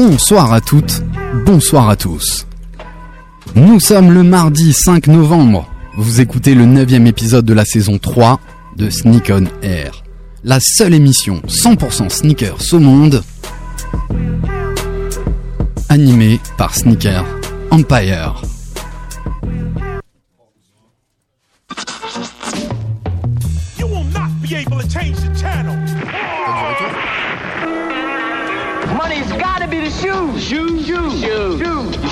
Bonsoir à toutes, bonsoir à tous. Nous sommes le mardi 5 novembre. Vous écoutez le 9 épisode de la saison 3 de Sneak on Air. La seule émission 100% sneakers au monde. Animée par Sneaker Empire.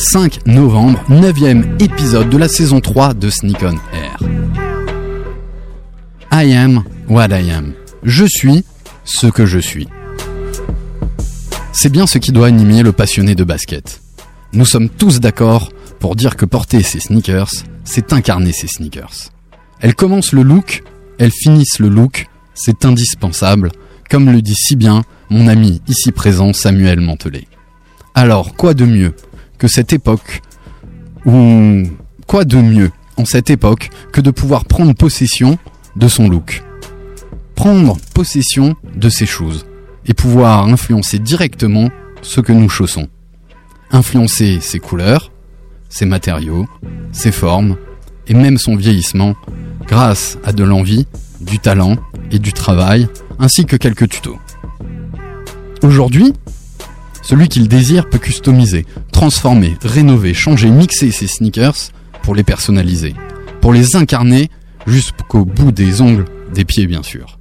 5 novembre, 9ème épisode de la saison 3 de Sneak on Air. I am what I am. Je suis ce que je suis. C'est bien ce qui doit animer le passionné de basket. Nous sommes tous d'accord pour dire que porter ses sneakers, c'est incarner ses sneakers. Elles commencent le look, elles finissent le look, c'est indispensable, comme le dit si bien mon ami ici présent Samuel Mantelet. Alors, quoi de mieux que cette époque ou quoi de mieux en cette époque que de pouvoir prendre possession de son look Prendre possession de ses choses et pouvoir influencer directement ce que nous chaussons. Influencer ses couleurs, ses matériaux, ses formes et même son vieillissement grâce à de l'envie, du talent et du travail ainsi que quelques tutos. Aujourd'hui, celui qui le désire peut customiser, transformer, rénover, changer, mixer ses sneakers pour les personnaliser, pour les incarner jusqu'au bout des ongles des pieds bien sûr.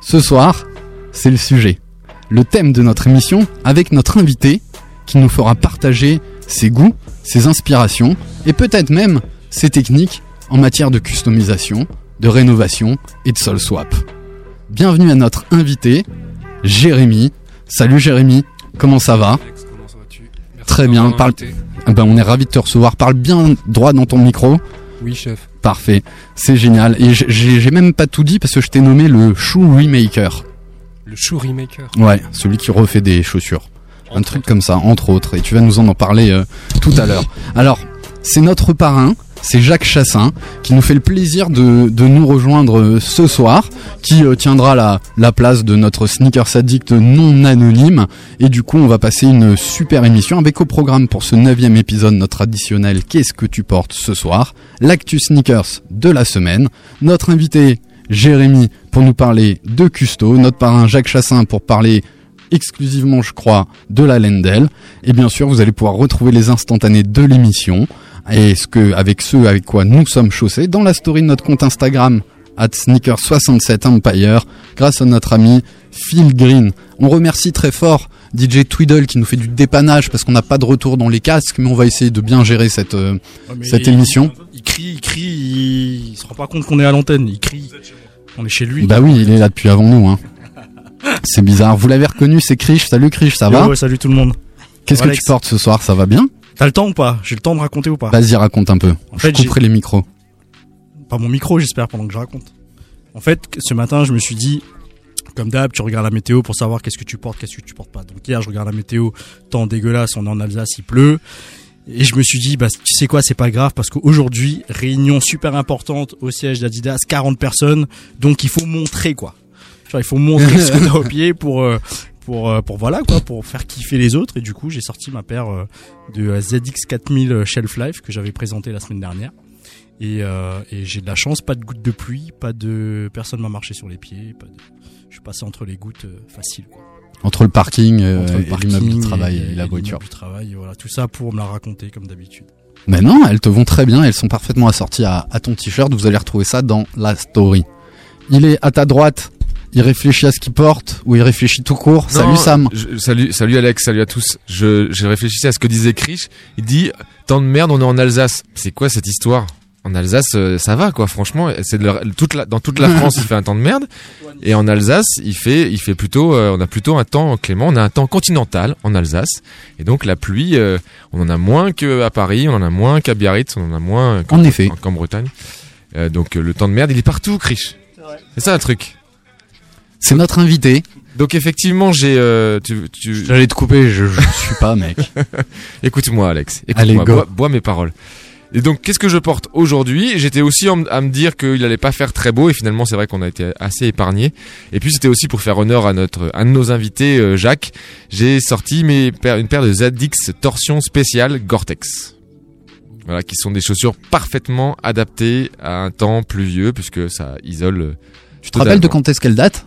Ce soir, c'est le sujet, le thème de notre émission avec notre invité qui nous fera partager ses goûts, ses inspirations et peut-être même ses techniques en matière de customisation, de rénovation et de sol swap. Bienvenue à notre invité, Jérémy. Salut Jérémy, comment ça va comment ça Très bien, parle-. Eh ben, On est ravi de te recevoir. Parle bien droit dans ton micro. Oui, chef. Parfait, c'est génial. Et j'ai même pas tout dit parce que je t'ai nommé le shoe remaker. Le shoe remaker. Ouais, celui qui refait des chaussures. Un truc comme ça, entre autres. Et tu vas nous en en parler euh, tout à l'heure. Alors, c'est notre parrain, c'est Jacques Chassin, qui nous fait le plaisir de, nous rejoindre euh, ce soir, qui euh, tiendra la, la place de notre sneakers addict non anonyme. Et du coup, on va passer une super émission avec au programme pour ce neuvième épisode, notre traditionnel Qu'est-ce que tu portes ce soir? L'actu sneakers de la semaine. Notre invité, Jérémy, pour nous parler de Custo. Notre parrain, Jacques Chassin, pour parler exclusivement, je crois, de la Lendel. Et bien sûr, vous allez pouvoir retrouver les instantanés de l'émission et ce que, avec ceux avec quoi nous sommes chaussés dans la story de notre compte Instagram at sneaker67empire grâce à notre ami Phil Green. On remercie très fort DJ Twiddle qui nous fait du dépannage parce qu'on n'a pas de retour dans les casques, mais on va essayer de bien gérer cette, euh, Ouais, cette émission. Il crie, il crie, il, il se rend pas compte qu'on est à l'antenne, il crie. On est chez lui. Bah oui, il est là depuis avant nous. Hein. C'est bizarre. Vous l'avez reconnu, c'est Krish. Salut Krish, ça Yo, va ouais, salut tout le monde. Qu'est-ce que tu portes ce soir? Ça va bien? T'as le temps ou pas? J'ai le temps de raconter ou pas? Vas-y, raconte un peu. En Je fait, couperai les micros. Pas mon micro, j'espère, pendant que je raconte. En fait, ce matin, je me suis dit, comme d'hab, tu regardes la météo pour savoir qu'est-ce que tu portes, qu'est-ce que tu portes pas. Donc hier, je regarde la météo, temps dégueulasse, on est en Alsace, il pleut. Et je me suis dit, bah, tu sais quoi, c'est pas grave parce qu'aujourd'hui, réunion super importante au siège d'Adidas, 40 personnes, donc il faut montrer quoi. Genre, il faut montrer ce que t'as au pied pour, euh, pour, euh, pour voilà quoi, pour faire kiffer les autres. Et du coup, j'ai sorti ma paire euh, de euh, ZX4000 Shelf Life que j'avais présenté la semaine dernière. Et, euh, et j'ai de la chance, pas de gouttes de pluie, pas de personne m'a marché sur les pieds, pas de... je suis passé entre les gouttes euh, facile quoi. Entre le parking, Entre le et parking l'immeuble de travail et, la voiture. du travail, voilà, tout ça pour me la raconter comme d'habitude. Mais non, elles te vont très bien. Elles sont parfaitement assorties à, à ton t-shirt. Vous allez retrouver ça dans la story. Il est à ta droite. Il réfléchit à ce qu'il porte ou il réfléchit tout court Non, Salut Sam. je- salut, salut Alex, salut à tous. Je, je réfléchissais à ce que disait Krish. Il dit, tant de merde, on est en Alsace. C'est quoi cette histoire? En Alsace, euh, ça va quoi. Franchement, c'est de la- toute la, dans toute la France, il fait un temps de merde. Et en Alsace, il fait, il fait plutôt, euh, on a plutôt un temps clément. On a un temps continental en Alsace. Et donc la pluie, euh, on en a moins qu'à Paris, on en a moins qu'à Biarritz, on en a moins qu'en En effet. qu'en Bretagne. Euh, donc le temps de merde, il est partout, Krish. C'est ça le truc. C'est notre invité. Donc effectivement, j'ai, euh, tu, tu, J'allais te couper, je, je suis pas mec. Écoute-moi, Alex. Allez, Écoute-moi. Bois, bois mes paroles. Et donc, qu'est-ce que je porte aujourd'hui? J'étais aussi en- à me dire qu'il allait pas faire très beau, et finalement, c'est vrai qu'on a été assez épargné. Et puis, c'était aussi pour faire honneur à notre, un de nos invités, euh, Jacques. J'ai sorti mes une paire de Zadix torsion spéciale Gore-Tex. Voilà, qui sont des chaussures parfaitement adaptées à un temps pluvieux, puisque ça isole. euh, Tu te rappelles de quand est-ce qu'elle date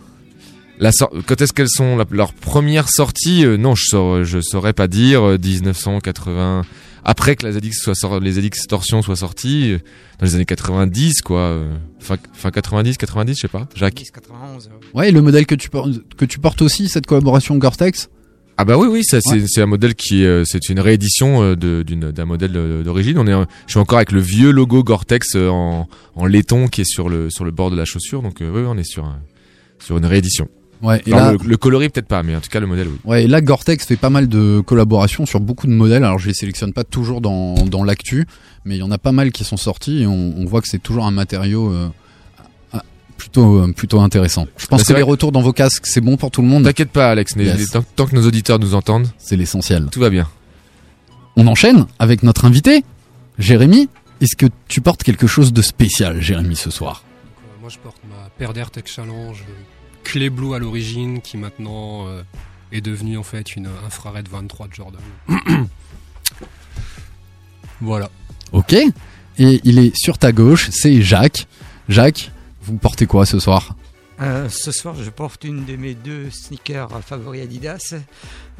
la sor- quand est-ce qu'elles sont la- leur première sortie euh, Non, je saurais, je saurais pas dire. euh, 1980. Après que la ZX soit les ZX Torsion soient sorties, euh, dans les années 90, quoi. euh, fin, fin 90, 90, je sais pas. Jacques. 91. Ouais, et le modèle que tu, portes, que tu portes aussi, cette collaboration Gore-Tex Ah bah oui, oui, ça, c'est, Ouais. c'est un modèle qui, euh, c'est une réédition euh, de, d'une, d'un modèle d'origine. On est, je suis encore avec le vieux logo Gore-Tex euh, en, en laiton qui est sur le, sur le bord de la chaussure. Donc euh, oui, oui, on est sur, un- sur une réédition. Ouais, et Alors, là, le, le coloris peut-être pas, mais en tout cas le modèle oui. ouais, et là Gore-Tex fait pas mal de collaborations sur beaucoup de modèles. Alors je les sélectionne pas toujours dans, dans l'actu, mais il y en a pas mal qui sont sortis et on, on voit que c'est toujours un matériau euh, ah, plutôt, euh, plutôt intéressant. Je pense Bah, que les retours dans vos casques, c'est bon pour tout le monde. T'inquiète pas, Alex. mais Yes. tant, tant que nos auditeurs nous entendent, C'est l'essentiel. tout va bien. On enchaîne avec notre invité, Jérémy. Est-ce que tu portes quelque chose de spécial, Jérémy, ce soir? Euh, moi, je porte ma paire d'Air Tech Challenge euh, clé blue à l'origine qui maintenant euh, est devenue en fait une infrared 23 de Jordan. voilà. Ok. Et il est sur ta gauche, c'est Jacques. Jacques, vous portez quoi ce soir? Euh, ce soir, je porte une de mes deux sneakers favoris Adidas.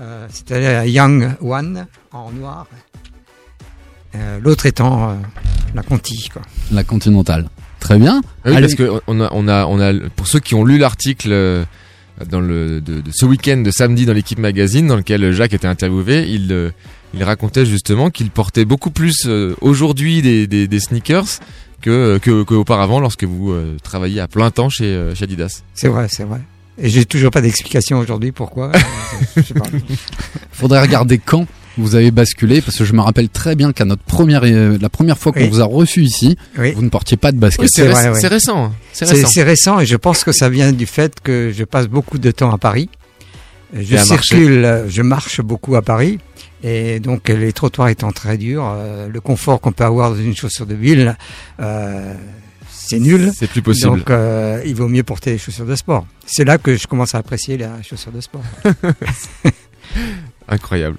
Euh, C'était la Young One en noir. Euh, L'autre étant euh, la Conti. Quoi. La Continentale. Très bien. Ah Oui, Allez. parce que on a, on a, on a, pour ceux qui ont lu l'article euh, dans le de, de ce week-end de samedi dans l'équipe magazine, dans lequel Jacques était interviewé, il, euh, il racontait justement qu'il portait beaucoup plus euh, aujourd'hui des, des, des sneakers que que qu'auparavant lorsque vous euh, travailliez à plein temps chez, euh, chez Adidas. C'est vrai, c'est vrai. Et j'ai toujours pas d'explication aujourd'hui pourquoi. Euh, je sais pas. Faudrait regarder quand vous avez basculé, parce que je me rappelle très bien qu'à notre première, euh, la première fois qu'on Oui. vous a reçu ici, Oui. vous ne portiez pas de basket. Oui, c'est réc- récent. C'est récent. et je pense que ça vient du fait que je passe beaucoup de temps à Paris. Je à marcher. circule, euh, je marche beaucoup à Paris. Et donc les trottoirs étant très durs, euh, le confort qu'on peut avoir dans une chaussure de ville, euh, c'est nul. C'est plus possible. Donc euh, il vaut mieux porter les chaussures de sport. C'est là que je commence à apprécier la chaussure de sport. Incroyable.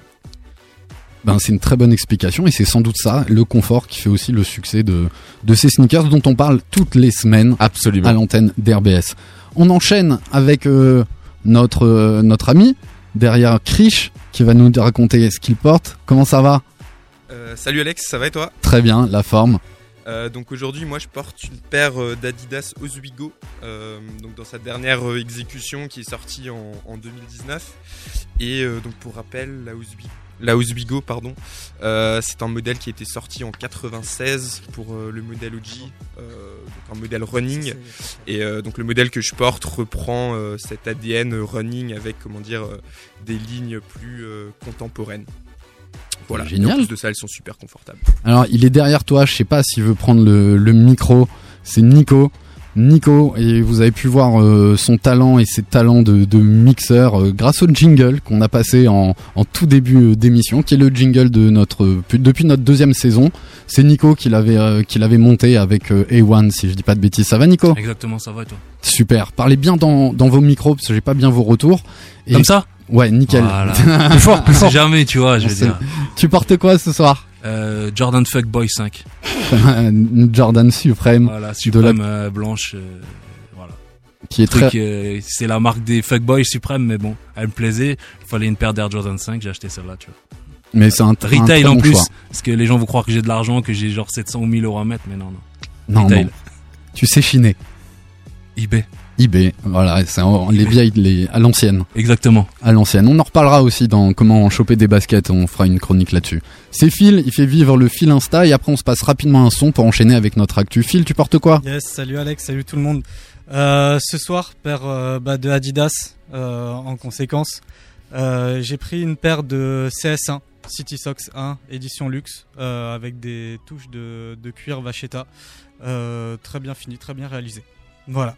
Ben, c'est une très bonne explication et c'est sans doute ça, le confort qui fait aussi le succès de, de ces sneakers dont on parle toutes les semaines Absolument. à l'antenne d'RBS. On enchaîne avec euh, notre, euh, notre ami derrière Krish qui va nous raconter ce qu'il porte. Comment ça va? Euh, salut Alex, ça va et toi? Très bien, la forme. Euh, Donc aujourd'hui, moi je porte une paire d'Adidas Oswego, euh, donc dans sa dernière exécution qui est sortie en, en 2019. Et euh, donc pour rappel, la Oswego, la Oswego pardon, euh, c'est un modèle qui a été sorti en 96 pour euh, le modèle OG, euh, donc un modèle running. Et euh, donc le modèle que je porte reprend euh, cet ADN running avec comment dire euh, des lignes plus euh, contemporaines. Voilà. Génial. Et en plus de ça, elles sont super confortables. Alors, il est derrière toi, je sais pas s'il veut prendre le, le micro. C'est Nico. Nico, et vous avez pu voir euh, son talent et ses talents de, de mixeur euh, grâce au jingle qu'on a passé en, en tout début euh, d'émission, qui est le jingle de notre pu- depuis notre deuxième saison. C'est Nico qui l'avait euh, qui l'avait monté avec euh, A1, si je dis pas de bêtises. Ça va, Nico? Exactement, ça va et toi? Super. Parlez bien dans, dans vos micros parce que j'ai pas bien vos retours. Et- Comme ça? Ouais, nickel. Voilà. Plus fort, plus fort. jamais, tu vois, je On veux sait. dire. Tu portes quoi ce soir? Euh, Jordan Fuckboy 5. Une Jordan suprême Voilà, suprême de la- euh, blanche. euh, voilà. qui est Truc, très euh, c'est la marque des Fuckboys suprême, mais bon, elle me plaisait. Il fallait une paire d'Air Jordan 5, j'ai acheté celle-là, tu vois. mais c'est un, Retail en plus, choix. parce que les gens vont croire que j'ai de l'argent, que j'ai genre 700 ou 1000 euros à mettre, mais non, non. Non, Retail. non. Tu sais chiner. eBay. eBay. Voilà, c'est les vieilles, les, à l'ancienne. Exactement. À l'ancienne. On en reparlera aussi dans comment choper des baskets. On fera une chronique là-dessus. C'est Phil, il fait vivre le fil Insta et après on se passe rapidement un son pour enchaîner avec notre actu. Phil, tu portes quoi? Yes, salut Alex, salut tout le monde. Euh, ce soir, paire euh, bah, de Adidas euh, en conséquence. Euh, J'ai pris une paire de CS1, City Sox 1, édition luxe, euh, avec des touches de, de cuir Vachetta. Euh, très bien fini, très bien réalisé. Voilà.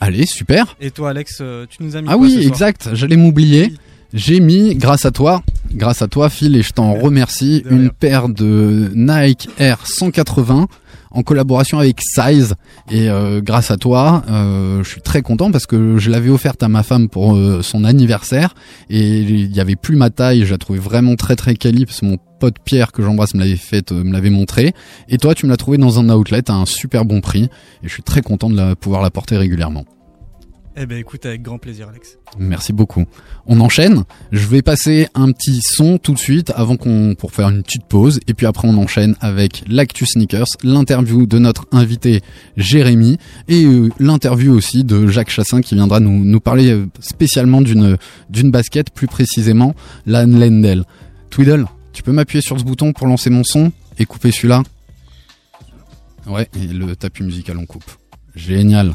Allez, super. Et toi Alex, euh, tu nous as mis Ah quoi oui, ce soir exact. J'allais m'oublier. J'ai mis, grâce à toi, grâce à toi, Phil, et je t'en remercie, une paire de Nike Air 180 en collaboration avec Size. Et euh, grâce à toi, euh, je suis très content parce que je l'avais offerte à ma femme pour euh, son anniversaire et il y avait plus ma taille. Je la trouvais vraiment très très quali parce que mon pote Pierre que j'embrasse me l'avait fait, me l'avait montré. Et toi, tu me l'as trouvé dans un outlet à un super bon prix. Et je suis très content de la, pouvoir la porter régulièrement. Eh ben écoute, avec grand plaisir Alex. Merci beaucoup. On enchaîne. Je vais passer un petit son tout de suite avant qu'on pour faire une petite pause et puis après on enchaîne avec l'actu sneakers, l'interview de notre invité Jérémy et euh, l'interview aussi de Jacques Chassin qui viendra nous parler euh, spécialement d'une d'une basket plus précisément la Lendel. Twiddle, tu peux m'appuyer sur ce bouton pour lancer mon son et couper celui-là? Ouais, et le tapis musical on coupe. Génial.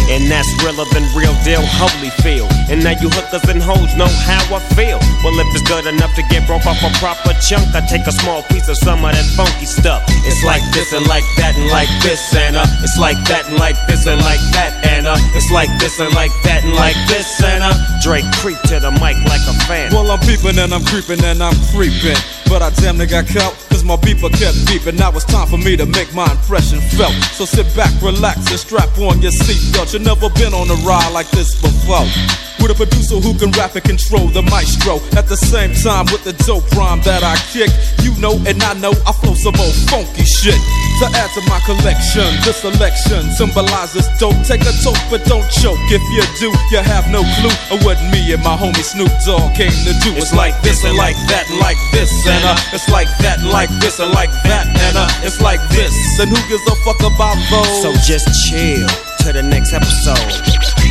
And that's realer than real deal, Holyfield. And now you hookers and hoes know how I feel. Well, if it's good enough to get broke off a proper chunk, I take a small piece of some of that funky stuff. It's like this and like that and like this and uh, it's like that and like this and like that and uh, it's like this and like that and like this and uh, Drake creep to the mic like a fan. Well, I'm peeping and I'm creeping and I'm creeping. But I damn near got caught, cause my beeper kept beeping. Now it's time for me to make my impression felt. So sit back, relax, and strap on your seatbelt. Never been on a ride like this before. With a producer who can rap and control the maestro. At the same time, with the dope rhyme that I kick. You know, and I know I flow some old funky shit. To add to my collection, this selection symbolizes dope. Take a toke, but don't choke. If you do, you have no clue of what me and my homie Snoop Dogg came to do. It's like this and like that like this and uh, it's like that like this and like that and uh, it's like this. And who gives a fuck about those? So just chill to the next episode.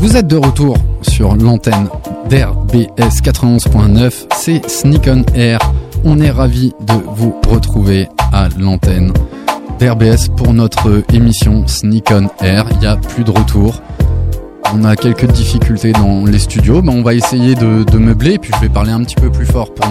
Vous êtes de retour sur l'antenne d'RBS 91.9, c'est Sneak on Air. On est ravi de vous retrouver à l'antenne d'RBS pour notre émission Sneak on Air. Il n'y a plus de retour. On a quelques difficultés dans les studios, mais on va essayer de, meubler, puis je vais parler un petit peu plus fort pour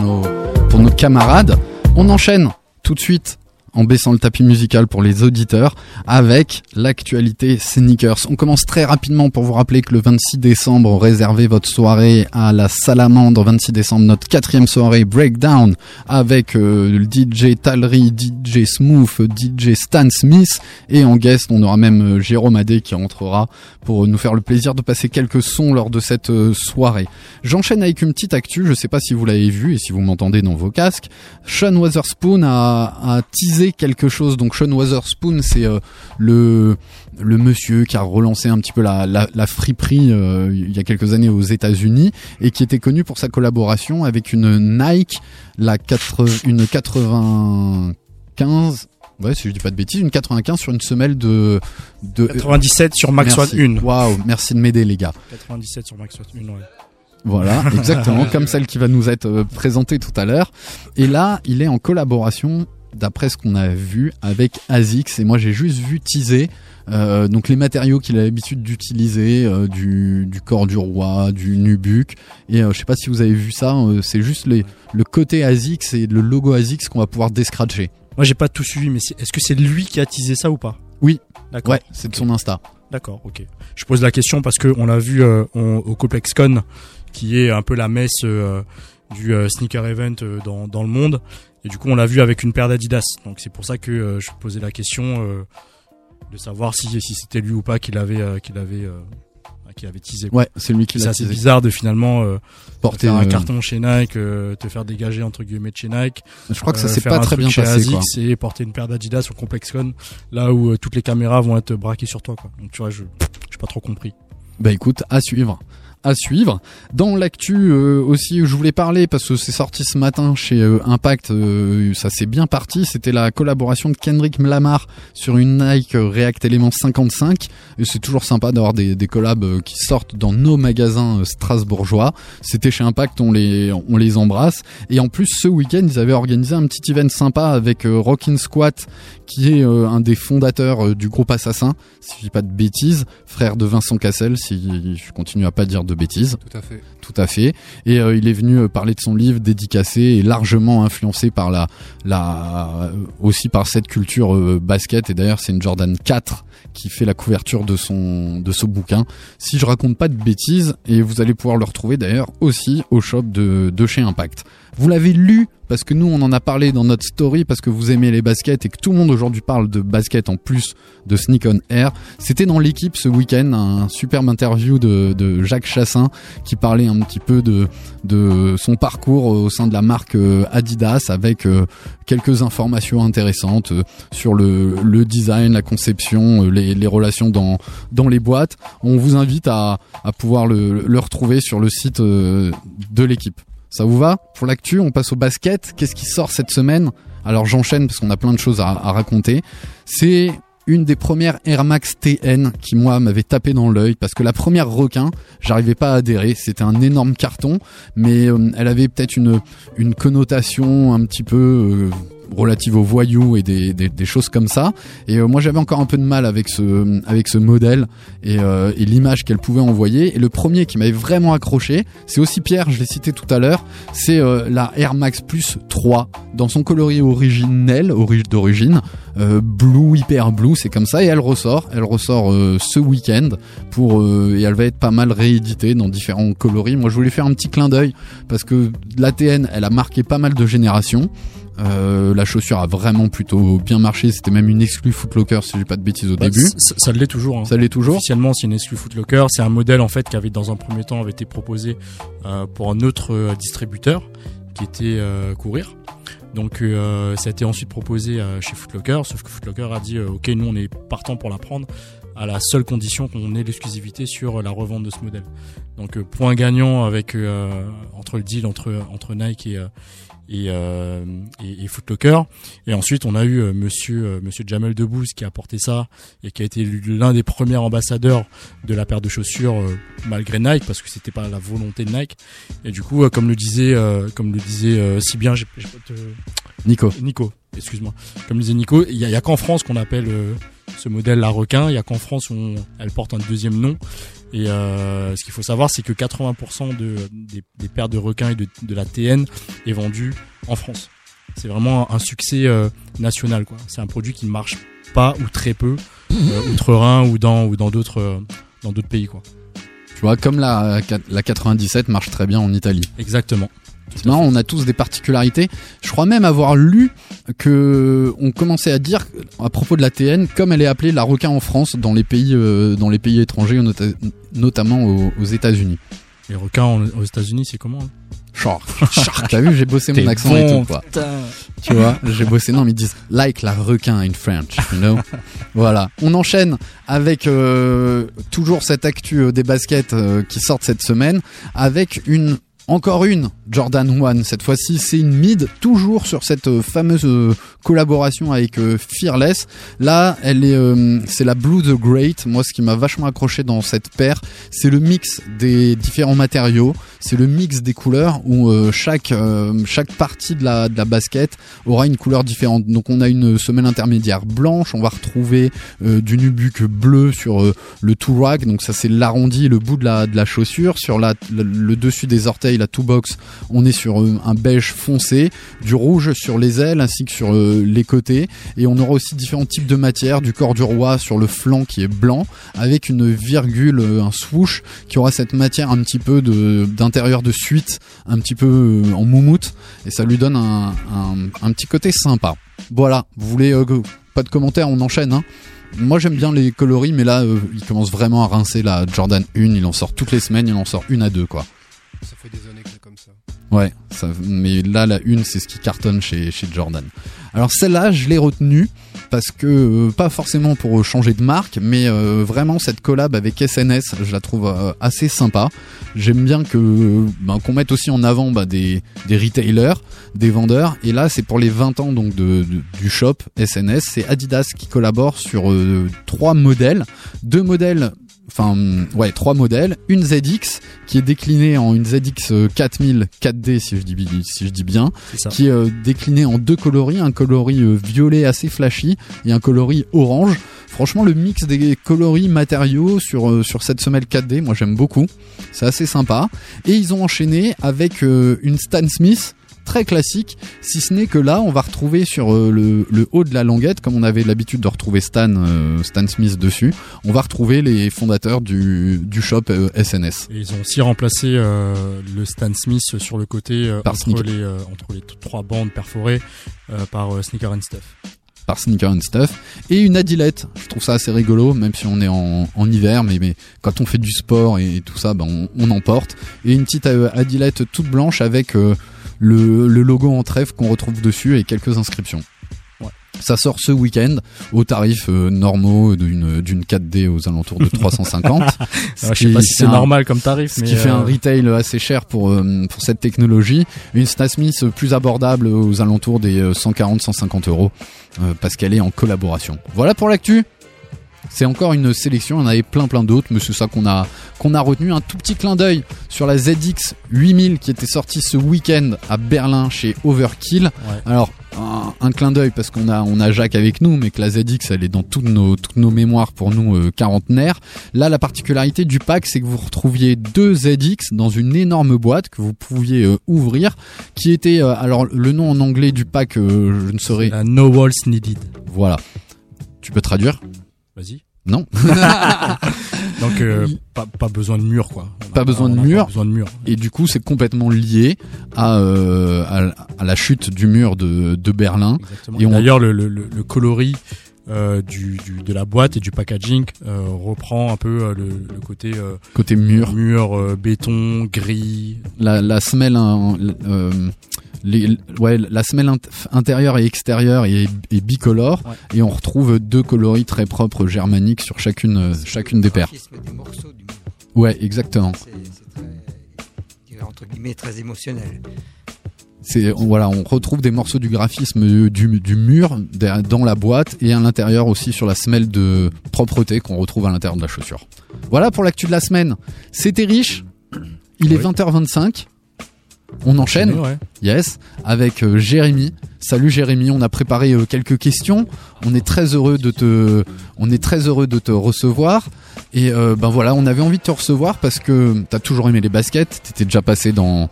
nos camarades. On enchaîne tout de suite en baissant le tapis musical pour les auditeurs avec l'actualité sneakers. On commence très rapidement pour vous rappeler que le 26 décembre, réservez votre soirée à la Salamandre. 26 décembre, notre quatrième soirée Breakdown avec euh, le DJ Talry, DJ Smooth, DJ Stan Smith et en guest, on aura même euh, Jérôme Adé qui entrera pour nous faire le plaisir de passer quelques sons lors de cette euh, soirée. J'enchaîne avec une petite actu, je sais pas si vous l'avez vu et si vous m'entendez dans vos casques. Sean Weatherspoon a, a teasé quelque chose. Donc Sean Weatherspoon, c'est euh, le le monsieur qui a relancé un petit peu la, la, la friperie euh, il y a quelques années aux États-Unis et qui était connu pour sa collaboration avec une Nike, la 4, une 95. Ouais, si je dis pas de bêtises, une 95 sur une semelle de, de 97 sur Max Merci. One 1. Waouh, merci de m'aider les gars. 97 sur Max One 1, ouais. Voilà, exactement, comme celle qui va nous être euh, présentée tout à l'heure. Et là, il est en collaboration, d'après ce qu'on a vu, avec ASICS. Et moi, j'ai juste vu teaser. euh, donc les matériaux qu'il a l'habitude d'utiliser, euh, du, du corps du roi, du nubuck. Et euh, je sais pas si vous avez vu ça, euh, c'est juste les, le côté ASICS et le logo ASICS qu'on va pouvoir descratcher. Moi, j'ai pas tout suivi, mais est-ce que c'est lui qui a teasé ça ou pas? Oui, D'accord. ouais, c'est de son Insta. D'accord, ok. Je pose la question parce que on l'a vu euh, on- au CoplexCon, qui est un peu la messe euh, du euh, sneaker event dans, dans le monde. Et du coup, on l'a vu avec une paire d'Adidas. Donc c'est pour ça que euh, je posais la question euh, de savoir si, si c'était lui ou pas qui l'avait euh, qui l'avait euh, qui avait teasé. Ouais, c'est lui qui C'est l'a assez teasé. bizarre de finalement euh, Porter, faire un carton chez Nike, euh, te faire dégager entre guillemets de chez Nike. Je crois que ça s'est pas très bien passé, ASICS quoi. et porter une paire d'Adidas au ComplexCon, là où toutes les caméras vont être braquées sur toi. Quoi. Donc tu vois, je j'ai pas trop compris. Bah écoute, à suivre. À suivre. Dans l'actu euh, aussi, je voulais parler parce que c'est sorti ce matin chez euh, Impact, euh, ça s'est bien parti. C'était la collaboration de Kendrick Lamar sur une Nike euh, React Element 55. Et c'est toujours sympa d'avoir des, collabs qui sortent dans nos magasins strasbourgeois. C'était chez Impact, on les, on les embrasse. Et en plus, ce week-end, ils avaient organisé un petit event sympa avec Rockin' Squat, qui est un des fondateurs du groupe Assassin, si je dis pas de bêtises, frère de Vincent Cassel, si je continue à pas dire de bêtises. Tout à fait. Tout à fait. Et euh, il est venu euh, parler de son livre dédicacé et largement influencé par la, la euh, aussi par cette culture euh, basket. Et d'ailleurs, c'est une Jordan 4 qui fait la couverture de son de ce bouquin. Si je raconte pas de bêtises, et vous allez pouvoir le retrouver d'ailleurs aussi au shop de, de chez Impact. Vous l'avez lu parce que nous on en a parlé dans notre story parce que vous aimez les baskets et que tout le monde aujourd'hui parle de basket en plus de Sneak on Air. C'était dans l'équipe ce week-end un superbe interview de, de Jacques Chassin qui parlait un petit peu de, de son parcours au sein de la marque euh, Adidas avec euh, quelques informations intéressantes euh, sur le, le design, la conception, les, les relations dans, dans les boîtes. On vous invite à, à pouvoir le, le retrouver sur le site de l'équipe. Ça vous va Pour l'actu, on passe au basket. Qu'est-ce qui sort cette semaine Alors j'enchaîne parce qu'on a plein de choses à, raconter. C'est une des premières Air Max TN qui moi m'avait tapé dans l'œil parce que la première requin, j'arrivais pas à adhérer, c'était un énorme carton, mais euh, elle avait peut-être une une connotation un petit peu euh, relative aux voyous et des, choses comme ça. Et euh, moi j'avais encore un peu de mal avec ce modèle et, euh, et l'image qu'elle pouvait envoyer. Et le premier qui m'avait vraiment accroché, c'est aussi Pierre, je l'ai cité tout à l'heure, c'est euh, la Air Max Plus 3 dans son coloris originel, ori- d'origine, blue hyper blue, c'est comme ça. Et elle ressort, elle ressort ce week-end pour et elle va être pas mal rééditée dans différents coloris. Moi je voulais faire un petit clin d'œil parce que l'ATN, elle a marqué pas mal de générations. Euh, la chaussure a vraiment plutôt bien marché. C'était même une exclue Footlocker, si j'ai pas de bêtises au Bah, début. Ça l'est toujours. hein. Ça l'est toujours. Officiellement, c'est une exclu Footlocker. C'est un modèle en fait qui avait dans un premier temps avait été proposé euh, pour un autre euh, distributeur qui était euh, Courir. Donc ça a été ensuite proposé chez Footlocker, sauf que Footlocker a dit ok nous on est partant pour la prendre à la seule condition qu'on ait l'exclusivité sur la revente de ce modèle. Donc point gagnant avec euh, entre le deal entre entre Nike et et, euh, et, et Foot Locker. Et ensuite, on a eu euh, Monsieur euh, Monsieur Jamel Debbouze qui a porté ça et qui a été l'un des premiers ambassadeurs de la paire de chaussures euh, malgré Nike parce que c'était pas la volonté de Nike. Et du coup, euh, comme le disait comme le disait si bien, j'ai j'ai pas te- Nico. Nico, excuse-moi. Comme disait Nico, il y a, y a qu'en France qu'on appelle euh, ce modèle la requin. Il y a qu'en France où on- elle porte un deuxième nom. Et euh, ce qu'il faut savoir, c'est que 80% de, des, des paires de requins et de, de la TN est vendue en France. C'est vraiment un succès euh, national. quoi. C'est un produit qui ne marche pas ou très peu euh, outre-Rhin ou dans ou dans d'autres euh, dans d'autres pays. quoi. Tu vois, comme la, la 97 marche très bien en Italie. Exactement. C'est marrant, on a tous des particularités. Je crois même avoir lu que on commençait à dire à propos de la TN, comme elle est appelée la requin en France dans les pays euh, dans les pays étrangers, nota- notamment aux, aux États-Unis. Les requins en- aux États-Unis, c'est comment hein? Shark. Shark. T'as vu, j'ai bossé mon accent bon, et tout quoi. putain. Tu vois, j'ai bossé. Non, mais ils disent like la requin in French, you know. voilà. On enchaîne avec euh, toujours cette actu euh, des baskets euh, qui sortent cette semaine, avec une encore une Jordan 1 cette fois-ci c'est une mid toujours sur cette euh, fameuse euh, collaboration avec euh, Fearless. Là elle est c'est la Blue the Great. Moi ce qui m'a vachement accroché dans cette paire c'est le mix des différents matériaux. C'est le mix des couleurs où chaque partie de la basket aura une couleur différente. Donc on a une semelle intermédiaire blanche. On va retrouver du nubuck bleu sur le two rag donc ça c'est l'arrondi le bout de la chaussure. Sur le dessus des orteils la two box on est sur euh, un beige foncé du rouge sur les ailes ainsi que sur euh, les côtés. Et on aura aussi différents types de matières du corps du roi sur le flanc qui est blanc avec une virgule euh, un swoosh qui aura cette matière un petit peu d'intérieur de suite un petit peu en moumoute. Et ça lui donne un, petit côté sympa. Voilà. Vous voulez pas de commentaires on enchaîne hein. Moi j'aime bien les coloris mais là il commence vraiment à rincer la Jordan 1 il en sort toutes les semaines il en sort une à deux quoi Ça fait des années que c'est comme ça. Ouais, mais là la une c'est ce qui cartonne chez, Jordan. Alors celle-là je l'ai retenue parce que euh, pas forcément pour changer de marque, mais euh, vraiment cette collab avec SNS je la trouve euh, assez sympa. J'aime bien que euh, ben, qu'on mette aussi en avant bah, des, retailers, des vendeurs. Et là c'est pour les 20 ans donc du shop SNS, c'est Adidas qui collabore sur euh, trois modèles, deux modèles enfin ouais trois modèles. Une ZX qui est déclinée en une ZX euh, 4000 4D si je dis si je dis bien. Ça. qui est euh, déclinée en deux coloris. Un coloris euh, violet assez flashy et un coloris orange. Franchement le mix des coloris matériaux sur euh, sur cette semelle 4D moi j'aime beaucoup. C'est assez sympa. Et ils ont enchaîné avec euh, une Stan Smith très classique, si ce n'est que là, on va retrouver sur euh, le, le haut de la languette, comme on avait l'habitude de retrouver Stan, euh, Stan Smith dessus, on va retrouver les fondateurs du, du shop euh, SNS. Et ils ont aussi remplacé euh, le Stan Smith sur le côté euh, Par entre, les, euh, entre les trois bandes perforées euh, par euh, Sneaker and Stuff. par Sneaker and Stuff et une Adilette. Je trouve ça assez rigolo, même si on est en, en hiver, mais, mais quand on fait du sport et, tout ça, ben on, on en porte. Et une petite euh, Adilette toute blanche avec euh, le, le logo en trèfle qu'on retrouve dessus et quelques inscriptions. Ça sort ce week-end au tarif euh, normaux d'une d'une 4D aux alentours de 350. Ah, je sais pas si c'est normal comme tarif, ce mais, qui fait un euh, retail assez cher pour euh, pour cette technologie. Une Stan Smith plus abordable aux alentours des 140-150 euros euh, parce qu'elle est en collaboration. Voilà pour l'actu. C'est encore une sélection, il y en avait plein plein d'autres, mais c'est ça qu'on a qu'on a retenu. Un tout petit clin d'œil sur la ZX 8000 qui était sortie ce week-end à Berlin chez Overkill. Alors un, un clin d'œil parce qu'on a on a Jacques avec nous, mais que la ZX elle est dans toutes nos toutes nos mémoires pour nous euh, quarantenaires. Là la particularité du pack c'est que vous retrouviez deux ZX dans une énorme boîte que vous pouviez euh, ouvrir, qui était euh, alors le nom en anglais du pack euh, je ne saurais. No Walls Needed. Voilà. Tu peux traduire? Vas-y. Non. Donc euh, pas, pas besoin de mur quoi. On a pas besoin de mur. Pas besoin de mur. Et du coup, c'est complètement lié à, euh, à, à la chute du mur de, de Berlin. Exactement. Et on, D'ailleurs, le, le, le le coloris euh, du, du, de la boîte et du packaging reprend un peu le, le côté Côté mur. mur béton, gris. la, la semelle hein, les, ouais, la semelle int- intérieure et extérieure est, est bicolore et on retrouve deux coloris très propres germaniques sur chacune, euh, chacune des paires. graphisme des morceaux du Ouais, exactement. c'est très, entre guillemets, très émotionnel. C'est voilà, on retrouve des morceaux du graphisme du, du mur dans la boîte et à l'intérieur aussi sur la semelle de propreté qu'on retrouve à l'intérieur de la chaussure. Voilà pour l'actu de la semaine. C'était riche. Il est 20h25. On enchaîne. Ouais. Yes, avec euh, Jérémy. Salut Jérémy, on a préparé euh, quelques questions. On est très heureux de te on est très heureux de te recevoir et euh, ben voilà, on avait envie de te recevoir parce que t'as toujours aimé les baskets, t'étais déjà passé dans